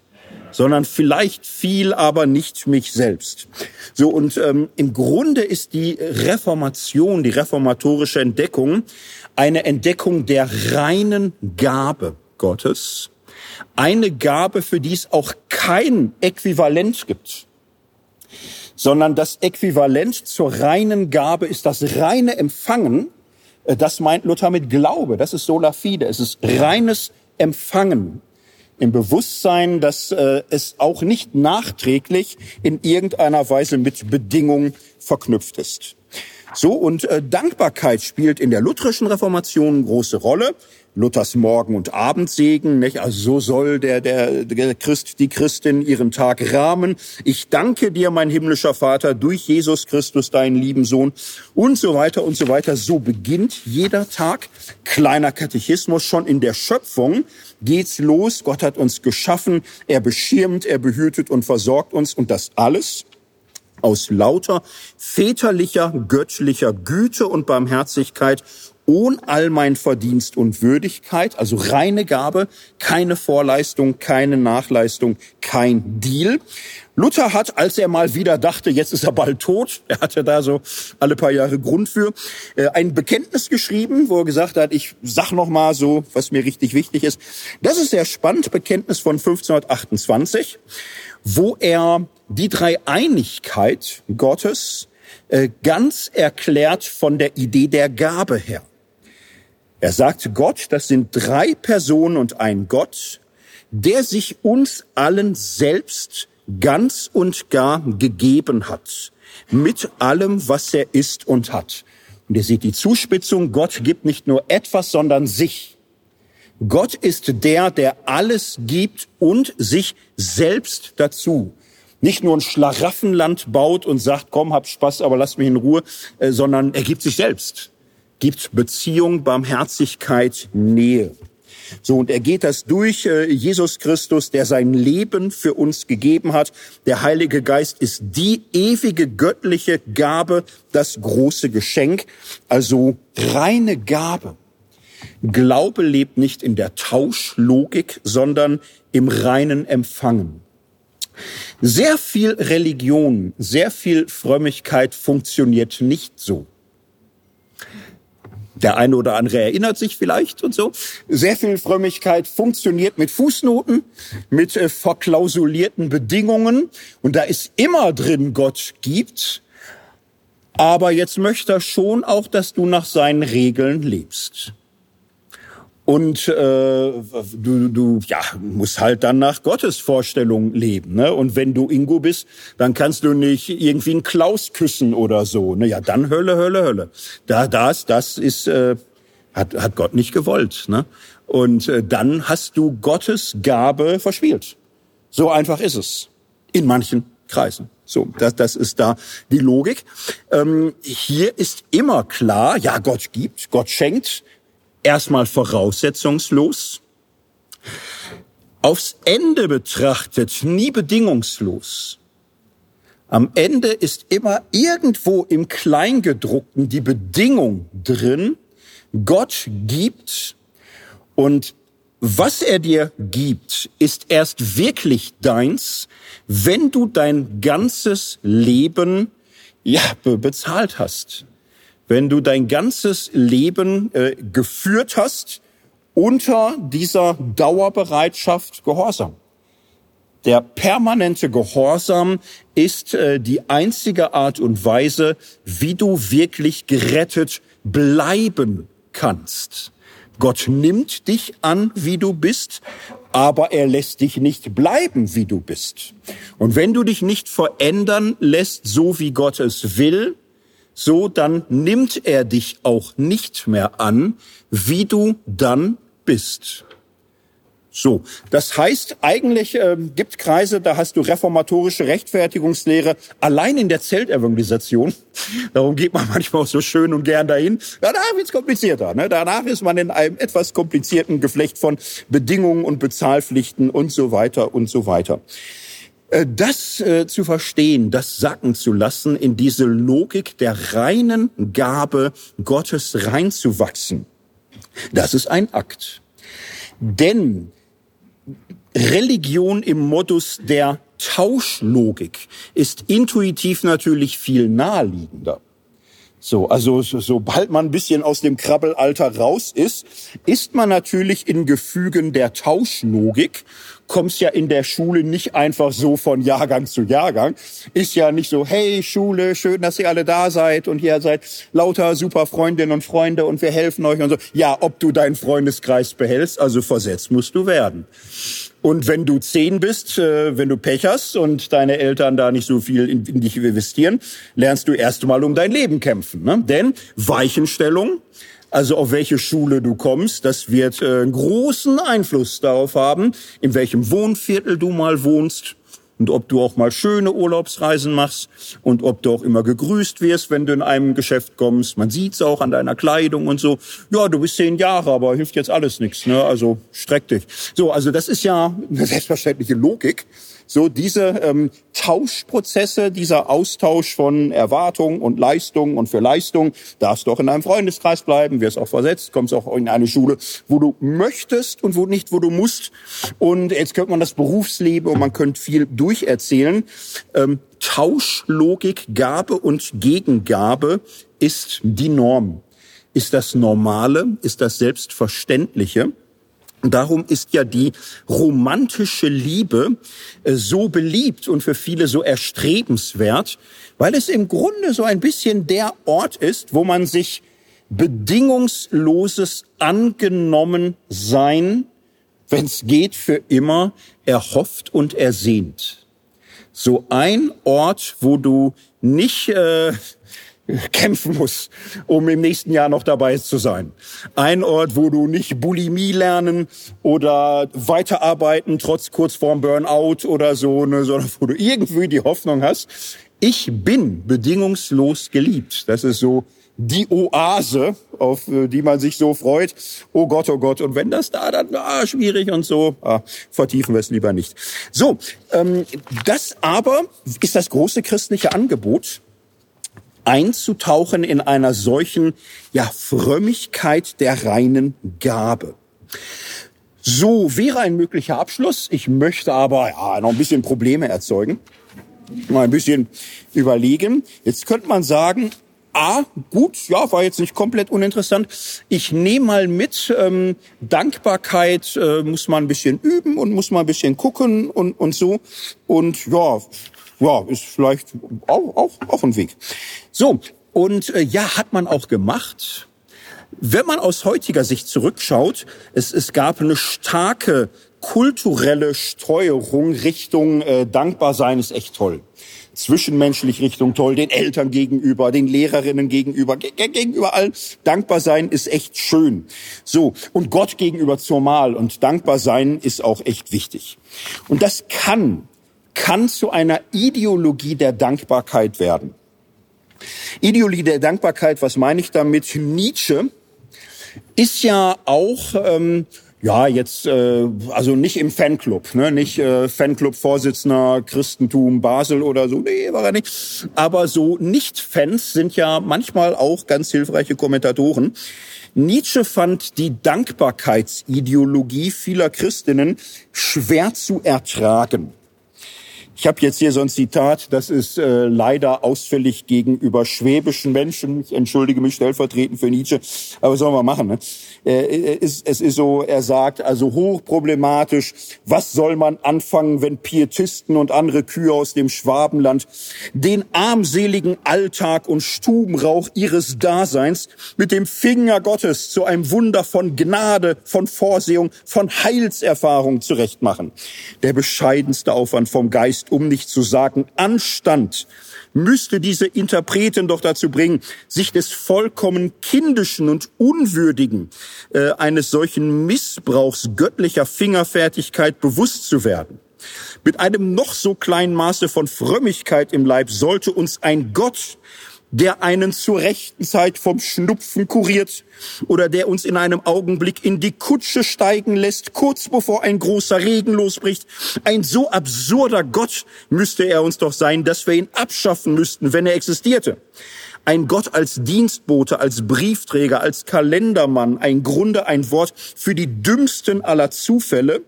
sondern vielleicht viel, aber nicht mich selbst. So und ähm, im Grunde ist die Reformation, die reformatorische Entdeckung, eine Entdeckung der reinen Gabe Gottes, eine Gabe, für die es auch kein Äquivalent gibt sondern das Äquivalent zur reinen Gabe ist das reine Empfangen. Äh, das meint Luther mit Glaube. Das ist sola fide. Es ist reines Empfangen im Bewusstsein, dass äh, es auch nicht nachträglich in irgendeiner Weise mit Bedingungen verknüpft ist. So, und äh, Dankbarkeit spielt in der lutherischen Reformation eine große Rolle. Luthers Morgen- und Abendsegen, nicht? Also so soll der, der, der Christ, die Christin ihren Tag rahmen. Ich danke dir, mein himmlischer Vater, durch Jesus Christus, deinen lieben Sohn und so weiter und so weiter. So beginnt jeder Tag. Kleiner Katechismus schon in der Schöpfung geht's los. Gott hat uns geschaffen. Er beschirmt, er behütet und versorgt uns und das alles aus lauter väterlicher, göttlicher Güte und Barmherzigkeit ohne all mein Verdienst und Würdigkeit, also reine Gabe, keine Vorleistung, keine Nachleistung, kein Deal. Luther hat, als er mal wieder dachte, jetzt ist er bald tot, er hatte da so alle paar Jahre Grund für, äh, ein Bekenntnis geschrieben, wo er gesagt hat, ich sag noch mal so, was mir richtig wichtig ist. Das ist sehr spannend, Bekenntnis von 1528, wo er die Dreieinigkeit Gottes äh, ganz erklärt von der Idee der Gabe her. Er sagt, Gott, das sind drei Personen und ein Gott, der sich uns allen selbst ganz und gar gegeben hat, mit allem, was er ist und hat. Und ihr seht die Zuspitzung, Gott gibt nicht nur etwas, sondern sich. Gott ist der, der alles gibt und sich selbst dazu. Nicht nur ein Schlaraffenland baut und sagt, komm, hab Spaß, aber lass mich in Ruhe, äh, sondern er gibt sich selbst gibt Beziehung, Barmherzigkeit, Nähe. So, und er geht das durch, äh, Jesus Christus, der sein Leben für uns gegeben hat. Der Heilige Geist ist die ewige göttliche Gabe, das große Geschenk, also reine Gabe. Glaube lebt nicht in der Tauschlogik, sondern im reinen Empfangen. Sehr viel Religion, sehr viel Frömmigkeit funktioniert nicht so. Der eine oder andere erinnert sich vielleicht und so. Sehr viel Frömmigkeit funktioniert mit Fußnoten, mit äh, verklausulierten Bedingungen. Und da ist immer drin, Gott gibt. Aber jetzt möchte er schon auch, dass du nach seinen Regeln lebst. Und äh, du, du ja, musst halt dann nach Gottes Vorstellung leben. Ne? Und wenn du Ingo bist, dann kannst du nicht irgendwie einen Klaus küssen oder so. Ne? Ja, dann Hölle, Hölle, Hölle. Da, das, das ist, äh, hat, hat Gott nicht gewollt. Ne? Und äh, dann hast du Gottes Gabe verspielt. So einfach ist es. In manchen Kreisen. So, das, das ist da die Logik. Ähm, hier ist immer klar, ja, Gott gibt, Gott schenkt, erstmal voraussetzungslos, aufs Ende betrachtet nie bedingungslos. Am Ende ist immer irgendwo im Kleingedruckten die Bedingung drin, Gott gibt und was er dir gibt, ist erst wirklich deins, wenn du dein ganzes Leben ja bezahlt hast wenn du dein ganzes Leben äh, geführt hast unter dieser Dauerbereitschaft Gehorsam. Der permanente Gehorsam ist äh, die einzige Art und Weise, wie du wirklich gerettet bleiben kannst. Gott nimmt dich an, wie du bist, aber er lässt dich nicht bleiben, wie du bist. Und wenn du dich nicht verändern lässt, so wie Gott es will, so dann nimmt er dich auch nicht mehr an, wie du dann bist. So, das heißt, eigentlich äh, gibt Kreise, da hast du reformatorische Rechtfertigungslehre allein in der Zeltevangelisation. Darum geht man manchmal auch so schön und gern dahin. Danach wird's komplizierter. Ne? Danach ist man in einem etwas komplizierten Geflecht von Bedingungen und Bezahlpflichten und so weiter und so weiter. Äh, das äh, zu verstehen, das sacken zu lassen, in diese Logik der reinen Gabe Gottes reinzuwachsen, das ist ein Akt. Denn Religion im Modus der Tauschlogik ist intuitiv natürlich viel naheliegender. So, also so, sobald man ein bisschen aus dem Krabbelalter raus ist, ist man natürlich in Gefügen der Tauschlogik kommst ja in der Schule nicht einfach so von Jahrgang zu Jahrgang. Ist ja nicht so, hey Schule, schön, dass ihr alle da seid und ihr seid lauter super Freundinnen und Freunde und wir helfen euch und so. Ja, ob du deinen Freundeskreis behältst, also versetzt musst du werden. Und wenn du zehn bist, äh, wenn du Pech hast und deine Eltern da nicht so viel in, dich investieren, lernst du erst mal um dein Leben kämpfen. Ne? Denn Weichenstellung, also auf welche Schule du kommst, das wird äh, einen großen Einfluss darauf haben, in welchem Wohnviertel du mal wohnst und ob du auch mal schöne Urlaubsreisen machst und ob du auch immer gegrüßt wirst, wenn du in einem Geschäft kommst. Man sieht's auch an deiner Kleidung und so. Ja, du bist zehn Jahre, aber hilft jetzt alles nichts. Ne? Also streck dich. So, also das ist ja eine selbstverständliche Logik. So diese ähm, Tauschprozesse, dieser Austausch von Erwartungen und Leistungen und für Leistung, darfst du auch in einem Freundeskreis bleiben, wirst auch versetzt, kommst auch in eine Schule, wo du möchtest und wo nicht, wo du musst. Und jetzt könnte man das Berufsleben und man könnte viel durcherzählen. Ähm, Tauschlogik, Gabe und Gegengabe ist die Norm. Ist das Normale? Ist das Selbstverständliche? Darum ist ja die romantische Liebe äh, so beliebt und für viele so erstrebenswert, weil es im Grunde so ein bisschen der Ort ist, wo man sich bedingungsloses angenommen sein, wenn es geht, für immer erhofft und ersehnt. So ein Ort, wo du nicht äh, kämpfen muss, um im nächsten Jahr noch dabei zu sein. Ein Ort, wo du nicht Bulimie lernen oder weiterarbeiten trotz kurz vorm Burnout oder so, ne, sondern wo du irgendwie die Hoffnung hast, ich bin bedingungslos geliebt. Das ist so die Oase, auf die man sich so freut. Oh Gott, oh Gott. Und wenn das da dann ah, schwierig und so, ah, vertiefen wir es lieber nicht. So, ähm, das aber ist das große christliche Angebot einzutauchen in einer solchen ja, Frömmigkeit der reinen Gabe. So wäre ein möglicher Abschluss. Ich möchte aber ja, noch ein bisschen Probleme erzeugen. Mal ein bisschen überlegen. Jetzt könnte man sagen, Ah, gut, ja, war jetzt nicht komplett uninteressant. Ich nehme mal mit, ähm, Dankbarkeit äh, muss man ein bisschen üben und muss man ein bisschen gucken und, und so. Und ja, ja, ist vielleicht auch, auch, auch ein Weg. So, und äh, ja, hat man auch gemacht. Wenn man aus heutiger Sicht zurückschaut, es, es gab eine starke kulturelle Steuerung Richtung äh, Dankbarsein ist echt toll. Zwischenmenschlich Richtung toll, den Eltern gegenüber, den Lehrerinnen gegenüber, gegenüber allen. Dankbar sein ist echt schön. So. Und Gott gegenüber zumal. Und dankbar sein ist auch echt wichtig. Und das kann kann zu einer Ideologie der Dankbarkeit werden. Ideologie der Dankbarkeit, was meine ich damit? Nietzsche ist ja auch ähm, ja jetzt äh, also nicht im Fanclub, ne, nicht äh, Fanclub-Vorsitzender Christentum Basel oder so, nee, war er nicht. Aber so Nicht-Fans sind ja manchmal auch ganz hilfreiche Kommentatoren. Nietzsche fand die Dankbarkeitsideologie vieler Christinnen schwer zu ertragen. Ich habe jetzt hier so ein Zitat, das ist äh, leider ausfällig gegenüber schwäbischen Menschen. Ich entschuldige mich stellvertretend für Nietzsche, aber was sollen wir machen? Ne? Äh, es, es ist so, er sagt, also hochproblematisch, was soll man anfangen, wenn Pietisten und andere Kühe aus dem Schwabenland den armseligen Alltag und Stubenrauch ihres Daseins mit dem Finger Gottes zu einem Wunder von Gnade, von Vorsehung, von Heilserfahrung zurechtmachen. Der bescheidenste Aufwand vom Geist um nicht zu sagen Anstand, müsste diese Interpreten doch dazu bringen, sich des vollkommen kindischen und unwürdigen äh, eines solchen Missbrauchs göttlicher Fingerfertigkeit bewusst zu werden. Mit einem noch so kleinen Maße von Frömmigkeit im Leib sollte uns ein Gott der einen zur rechten Zeit vom Schnupfen kuriert oder der uns in einem Augenblick in die Kutsche steigen lässt, kurz bevor ein großer Regen losbricht. Ein so absurder Gott müsste er uns doch sein, dass wir ihn abschaffen müssten, wenn er existierte. Ein Gott als Dienstbote, als Briefträger, als Kalendermann, ein Grunde, ein Wort für die dümmsten aller Zufälle,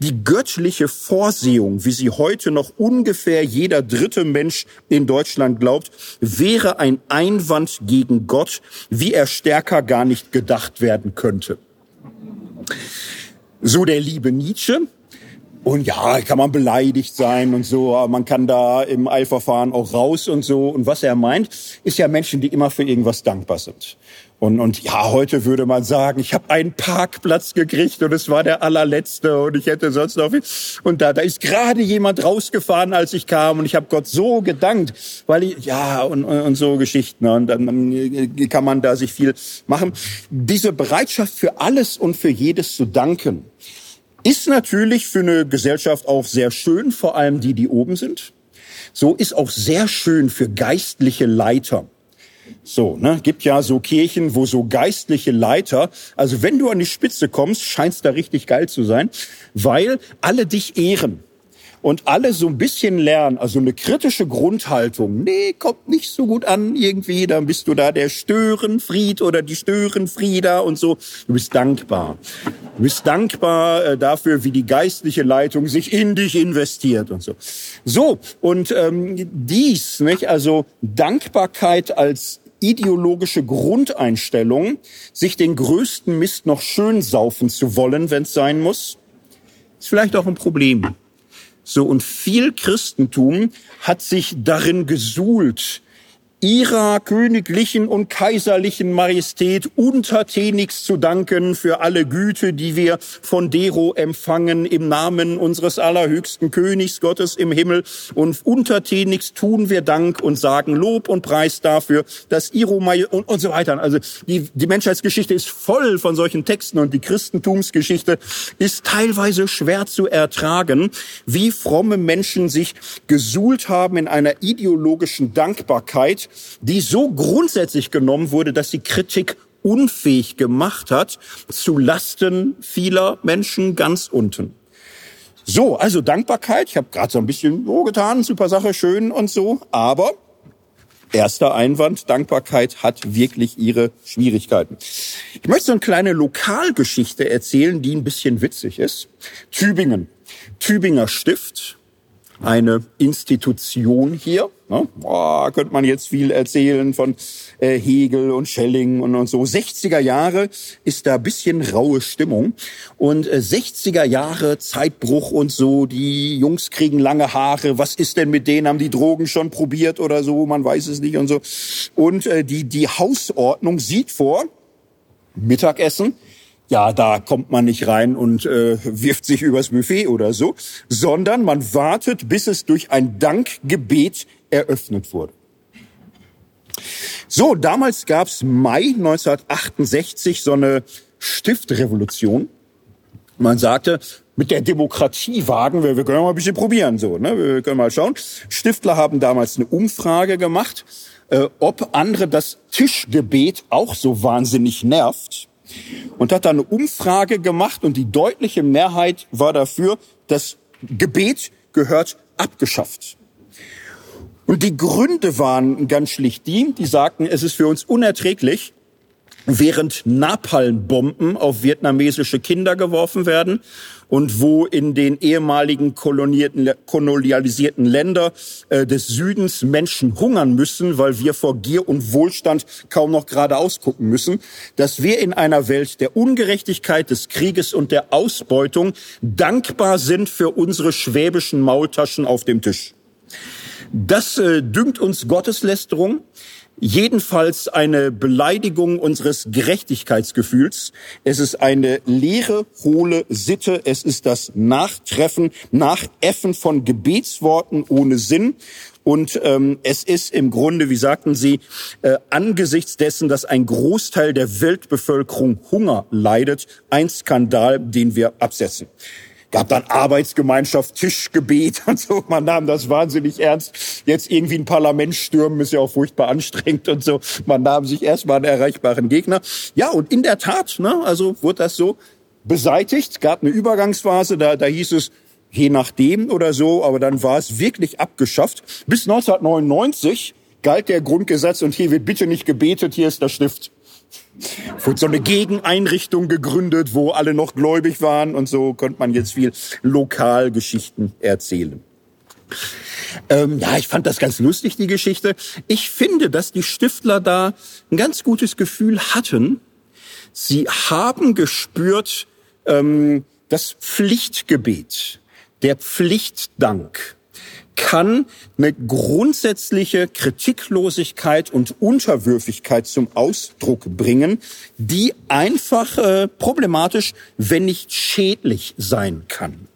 die göttliche Vorsehung, wie sie heute noch ungefähr jeder dritte Mensch in Deutschland glaubt, wäre ein Einwand gegen Gott, wie er stärker gar nicht gedacht werden könnte. So der liebe Nietzsche. Und ja, kann man beleidigt sein und so, aber man kann da im Eilverfahren auch raus und so. Und was er meint, ist ja Menschen, die immer für irgendwas dankbar sind. Und, und ja, heute würde man sagen, ich habe einen Parkplatz gekriegt und es war der allerletzte und ich hätte sonst noch viel. Und da, da ist gerade jemand rausgefahren, als ich kam und ich habe Gott so gedankt, weil ich, ja, und, und, und so Geschichten. Ne? Und dann, dann kann man da sich viel machen. Diese Bereitschaft für alles und für jedes zu danken, ist natürlich für eine Gesellschaft auch sehr schön, vor allem die, die oben sind. So ist auch sehr schön für geistliche Leiter so, ne, gibt ja so Kirchen, wo so geistliche Leiter, also wenn du an die Spitze kommst, scheint's da richtig geil zu sein, weil alle dich ehren und alle so ein bisschen lernen, also eine kritische Grundhaltung. Nee, kommt nicht so gut an irgendwie, dann bist du da der Störenfried oder die Störenfrieder und so. Du bist dankbar. Du bist dankbar äh, dafür, wie die geistliche Leitung sich in dich investiert und so. So, und ähm, dies, nicht, also Dankbarkeit als ideologische Grundeinstellung, sich den größten Mist noch schön saufen zu wollen, wenn es sein muss, ist vielleicht auch ein Problem. So, und viel Christentum hat sich darin gesuhlt, ihrer königlichen und kaiserlichen Majestät untertänigst zu danken für alle Güte, die wir von Dero empfangen im Namen unseres allerhöchsten Königs Gottes im Himmel. Und untertänigst tun wir Dank und sagen Lob und Preis dafür, dass Iro Maj und, und so weiter. Also die, die Menschheitsgeschichte ist voll von solchen Texten und die Christentumsgeschichte ist teilweise schwer zu ertragen, wie fromme Menschen sich gesuhlt haben in einer ideologischen Dankbarkeit die so grundsätzlich genommen wurde, dass sie Kritik unfähig gemacht hat, zu Lasten vieler Menschen ganz unten. So, also Dankbarkeit. Ich habe gerade so ein bisschen so getan, super Sache, schön und so. Aber erster Einwand, Dankbarkeit hat wirklich ihre Schwierigkeiten. Ich möchte so eine kleine Lokalgeschichte erzählen, die ein bisschen witzig ist. Tübingen. Tübinger Stift, eine Institution hier. Ne? Boah, könnte man jetzt viel erzählen von äh, Hegel und Schelling und, und so. 60er Jahre ist da bisschen raue Stimmung. Und äh, 60er Jahre Zeitbruch und so, die Jungs kriegen lange Haare. Was ist denn mit denen? Haben die Drogen schon probiert oder so? Man weiß es nicht und so. Und äh, die, die Hausordnung sieht vor, Mittagessen, ja, da kommt man nicht rein und äh, wirft sich übers Buffet oder so, sondern man wartet, bis es durch ein Dankgebet eröffnet wurde. So, damals gab's Mai 1968 so eine Stiftrevolution. Man sagte, mit der Demokratie wagen wir, wir können mal ein bisschen probieren, so, ne? wir können mal schauen. Stiftler haben damals eine Umfrage gemacht, äh, ob andere das Tischgebet auch so wahnsinnig nervt und hat da eine Umfrage gemacht und die deutliche Mehrheit war dafür, das Gebet gehört abgeschafft. Und die Gründe waren ganz schlicht die, die sagten, es ist für uns unerträglich, während Napalmbomben auf vietnamesische Kinder geworfen werden und wo in den ehemaligen kolonialisierten Länder äh, des Südens Menschen hungern müssen, weil wir vor Gier und Wohlstand kaum noch geradeaus gucken müssen, dass wir in einer Welt der Ungerechtigkeit, des Krieges und der Ausbeutung dankbar sind für unsere schwäbischen Maultaschen auf dem Tisch. Das äh, dünkt uns Gotteslästerung jedenfalls eine Beleidigung unseres Gerechtigkeitsgefühls. Es ist eine leere, hohle Sitte. Es ist das Nachtreffen, Nachäffen von Gebetsworten ohne Sinn. Und ähm, es ist im Grunde, wie sagten Sie, äh, angesichts dessen, dass ein Großteil der Weltbevölkerung Hunger leidet, ein Skandal, den wir absetzen gab dann Arbeitsgemeinschaft, Tischgebet und so. Man nahm das wahnsinnig ernst. Jetzt irgendwie ein Parlament stürmen ist ja auch furchtbar anstrengend und so. Man nahm sich erstmal einen erreichbaren Gegner. Ja, und in der Tat, ne, also wurde das so beseitigt. Gab eine Übergangsphase, da, da hieß es, je nachdem oder so, aber dann war es wirklich abgeschafft. Bis 1999 galt der Grundgesetz und hier wird bitte nicht gebetet, hier ist der Stift wurde so eine Gegeneinrichtung gegründet, wo alle noch gläubig waren und so konnte man jetzt viel Lokalgeschichten erzählen. Ähm, ja, ich fand das ganz lustig, die Geschichte. Ich finde, dass die Stiftler da ein ganz gutes Gefühl hatten. Sie haben gespürt, ähm, das Pflichtgebet, der Pflichtdank, kann eine grundsätzliche Kritiklosigkeit und Unterwürfigkeit zum Ausdruck bringen, die einfach äh, problematisch, wenn nicht schädlich sein kann.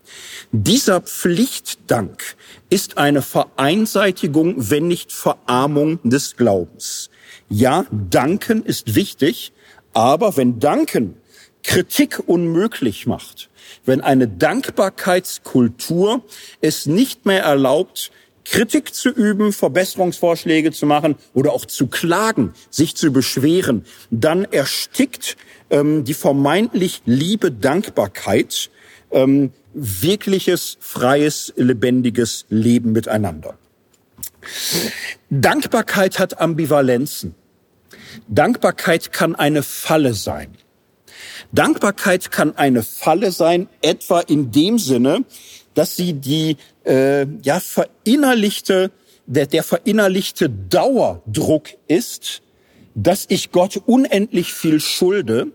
Dieser Pflichtdank ist eine Vereinseitigung, wenn nicht Verarmung des Glaubens. Ja, danken ist wichtig, aber wenn danken Kritik unmöglich macht, wenn eine Dankbarkeitskultur es nicht mehr erlaubt, Kritik zu üben, Verbesserungsvorschläge zu machen oder auch zu klagen, sich zu beschweren, dann erstickt ähm, die vermeintlich liebe Dankbarkeit ähm, wirkliches, freies, lebendiges Leben miteinander. Dankbarkeit hat Ambivalenzen. Dankbarkeit kann eine Falle sein. Dankbarkeit kann eine Falle sein, etwa in dem Sinne, dass sie die äh, ja verinnerlichte der, der verinnerlichte Dauerdruck ist, dass ich Gott unendlich viel schulde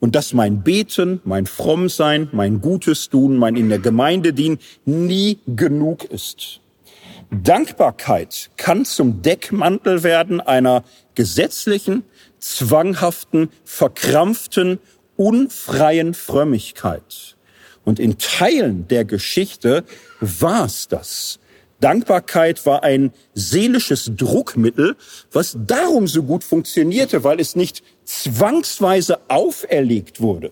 und dass mein Beten, mein Frommsein, mein Gutes tun, mein in der Gemeinde dienen nie genug ist. Dankbarkeit kann zum Deckmantel werden einer gesetzlichen, zwanghaften, verkrampften unfreien Frömmigkeit. Und in Teilen der Geschichte war es das. Dankbarkeit war ein seelisches Druckmittel, was darum so gut funktionierte, weil es nicht zwangsweise auferlegt wurde,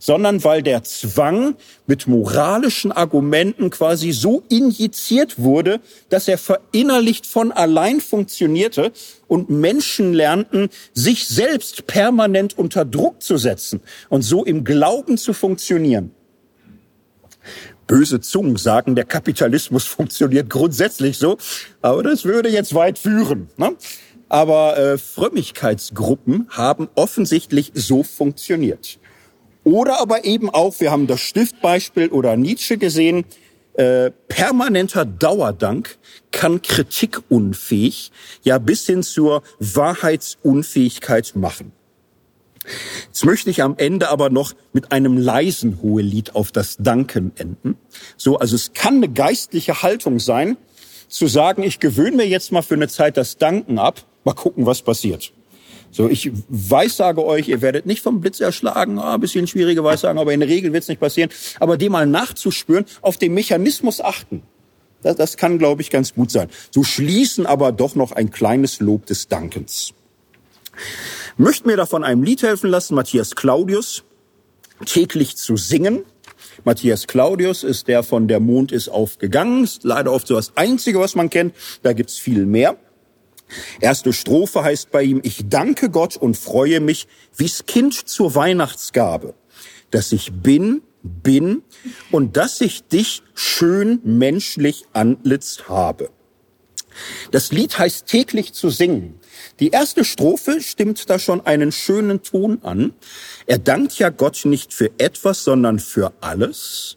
sondern weil der Zwang mit moralischen Argumenten quasi so injiziert wurde, dass er verinnerlicht von allein funktionierte und Menschen lernten, sich selbst permanent unter Druck zu setzen und so im Glauben zu funktionieren. Böse Zungen sagen, der Kapitalismus funktioniert grundsätzlich so, aber das würde jetzt weit führen. Ne? Aber äh, Frömmigkeitsgruppen haben offensichtlich so funktioniert. Oder aber eben auch, wir haben das Stiftbeispiel oder Nietzsche gesehen, äh, permanenter Dauerdank kann kritikunfähig, ja bis hin zur Wahrheitsunfähigkeit machen. Jetzt möchte ich am Ende aber noch mit einem leisen Hohelied auf das Danken enden. So, also es kann eine geistliche Haltung sein, zu sagen, ich gewöhne mir jetzt mal für eine Zeit das Danken ab, mal gucken, was passiert. So, ich weissage euch, ihr werdet nicht vom Blitz erschlagen, ah, bisschen schwierige Weissagen, aber in der Regel wird es nicht passieren. Aber dem mal nachzuspüren, auf den Mechanismus achten, das, das kann, glaube ich, ganz gut sein. So schließen aber doch noch ein kleines Lob des Dankens. Möchte mir davon einem Lied helfen lassen, Matthias Claudius, täglich zu singen. Matthias Claudius ist der von Der Mond ist aufgegangen, ist leider oft so das Einzige, was man kennt. Da gibt's viel mehr. Erste Strophe heißt bei ihm, ich danke Gott und freue mich wie's Kind zur Weihnachtsgabe, dass ich bin, bin und dass ich dich schön menschlich anlitzt habe. Das Lied heißt täglich zu singen. Die erste Strophe stimmt da schon einen schönen Ton an. Er dankt ja Gott nicht für etwas, sondern für alles.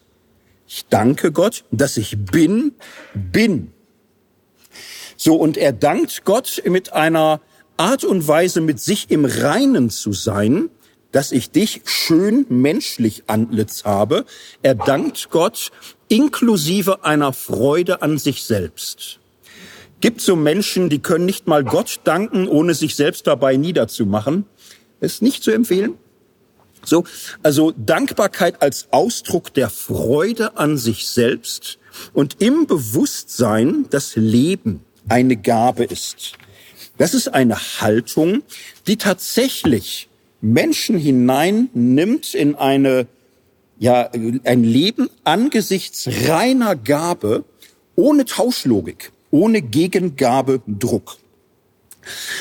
Ich danke Gott, dass ich bin, bin. So, und er dankt Gott mit einer Art und Weise, mit sich im Reinen zu sein, dass ich dich schön menschlich antlitz habe. Er dankt Gott inklusive einer Freude an sich selbst. Gibt so Menschen, die können nicht mal Gott danken, ohne sich selbst dabei niederzumachen. ist nicht zu empfehlen. So, also Dankbarkeit als Ausdruck der Freude an sich selbst und im Bewusstsein, dass Leben eine Gabe ist. Das ist eine Haltung, die tatsächlich Menschen hineinnimmt in eine, ja, ein Leben angesichts reiner Gabe, ohne Tauschlogik, ohne Gegengabe, Druck.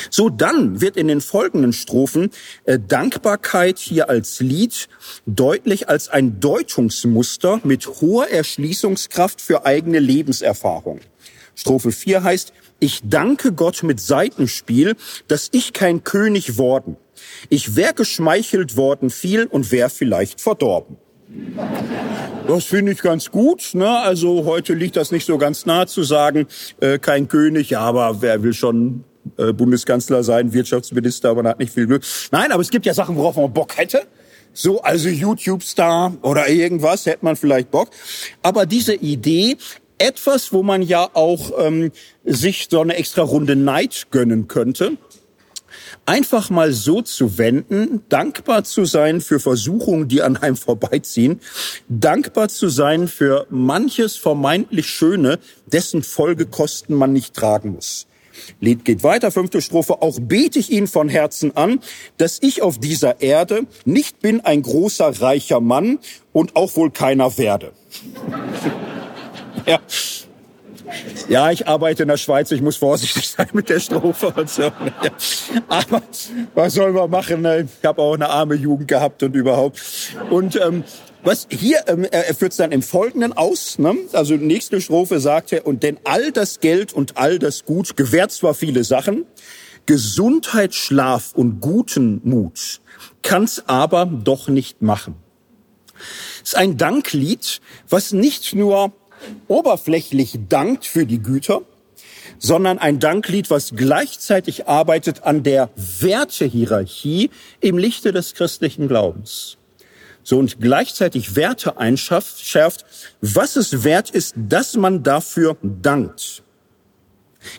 So dann wird in den folgenden Strophen äh, Dankbarkeit hier als Lied deutlich als ein Deutungsmuster mit hoher Erschließungskraft für eigene Lebenserfahrung. Strophe 4 heißt, ich danke Gott mit Seitenspiel, dass ich kein König worden. Ich wär geschmeichelt worden viel und wär vielleicht verdorben. Das finde ich ganz gut. Ne? Also heute liegt das nicht so ganz nah zu sagen, äh, kein König, aber wer will schon äh, Bundeskanzler sein, Wirtschaftsminister, aber hat nicht viel Glück. Nein, aber es gibt ja Sachen, worauf man Bock hätte. So, also YouTube-Star oder irgendwas, hätte man vielleicht Bock. Aber diese Idee, etwas, wo man ja auch ähm, sich so eine extra Runde Neid gönnen könnte, einfach mal so zu wenden, dankbar zu sein für Versuchungen, die an einem vorbeiziehen, dankbar zu sein für manches vermeintlich Schöne, dessen Folgekosten man nicht tragen muss. Lied geht weiter, fünfte Strophe. Auch bete ich ihn von Herzen an, dass ich auf dieser Erde nicht bin ein großer, reicher Mann und auch wohl keiner werde. Ja. Ja, ich arbeite in der Schweiz, ich muss vorsichtig sein mit der Strophe und so. Aber was soll man machen? Ne? Ich habe auch eine arme Jugend gehabt und überhaupt. Und ähm, was hier, ähm, er führt es dann im Folgenden aus. Ne? Also nächste Strophe sagt er, und denn all das Geld und all das Gut gewährt zwar viele Sachen, Gesundheit, Schlaf und guten Mut kann's aber doch nicht machen. Es ist ein Danklied, was nicht nur oberflächlich dankt für die Güter, sondern ein Danklied, was gleichzeitig arbeitet an der Wertehierarchie im Lichte des christlichen Glaubens so und gleichzeitig Werte einschärft, was es wert ist, dass man dafür dankt.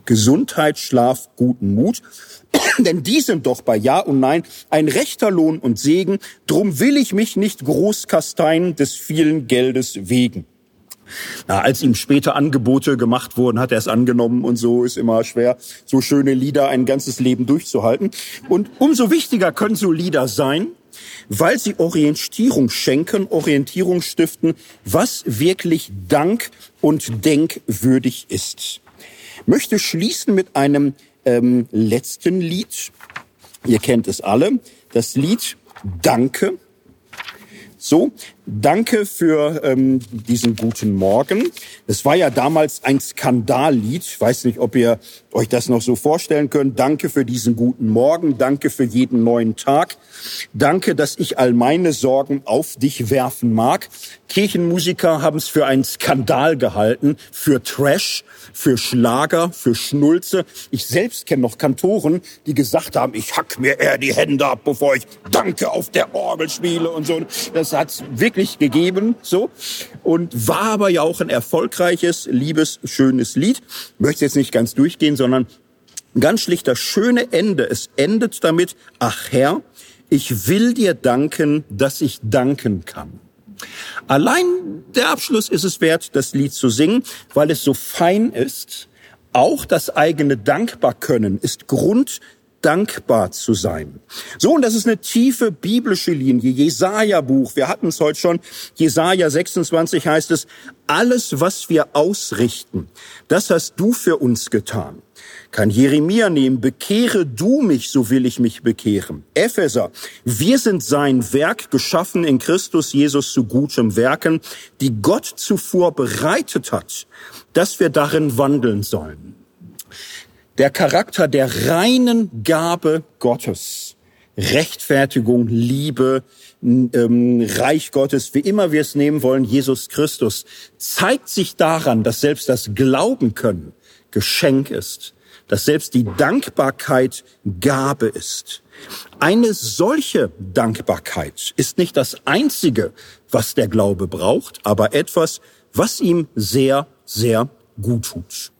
Gesundheit, Schlaf, guten Mut. Denn die sind doch bei Ja und Nein ein rechter Lohn und Segen. Drum will ich mich nicht groß kasteien des vielen Geldes wegen. Na, als ihm später Angebote gemacht wurden, hat er es angenommen und so ist immer schwer, so schöne Lieder ein ganzes Leben durchzuhalten. Und umso wichtiger können so Lieder sein, weil sie Orientierung schenken, Orientierung stiften, was wirklich dank- und denkwürdig ist. Möchte schließen mit einem ähm, letzten Lied. Ihr kennt es alle. Das Lied Danke. So, danke für ähm, diesen guten Morgen. Es war ja damals ein Skandallied. Ich weiß nicht, ob ihr euch das noch so vorstellen könnt. Danke für diesen guten Morgen. Danke für jeden neuen Tag. Danke, dass ich all meine Sorgen auf dich werfen mag. Kirchenmusiker haben es für einen Skandal gehalten, für Trash, für Schlager, für Schnulze. Ich selbst kenne noch Kantoren, die gesagt haben, ich hack mir eher die Hände ab, bevor ich Danke auf der Orgel spiele und so. Das hat's wirklich gegeben, so. Und war aber ja auch ein erfolgreiches, liebes, schönes Lied. Möchte jetzt nicht ganz durchgehen, sondern ganz schlicht das schöne Ende. Es endet damit, ach Herr, ich will dir danken, dass ich danken kann. Allein der Abschluss ist es wert, das Lied zu singen, weil es so fein ist. Auch das eigene Dankbarkönnen ist Grund dankbar zu sein. So, und das ist eine tiefe biblische Linie. Jesaja-Buch, wir hatten es heute schon. Jesaja 26 heißt es, alles, was wir ausrichten, das hast du für uns getan. Kann Jeremia nehmen, bekehre du mich, so will ich mich bekehren. Epheser, wir sind sein Werk, geschaffen in Christus Jesus zu gutem Werken, die Gott zuvor bereitet hat, dass wir darin wandeln sollen der Charakter der reinen Gabe Gottes. Rechtfertigung, Liebe, ähm, Reich Gottes, wie immer wir es nehmen wollen, Jesus Christus, zeigt sich daran, dass selbst das Glauben können Geschenk ist, dass selbst die Dankbarkeit Gabe ist. Eine solche Dankbarkeit ist nicht das Einzige, was der Glaube braucht, aber etwas, was ihm sehr, sehr gut tut.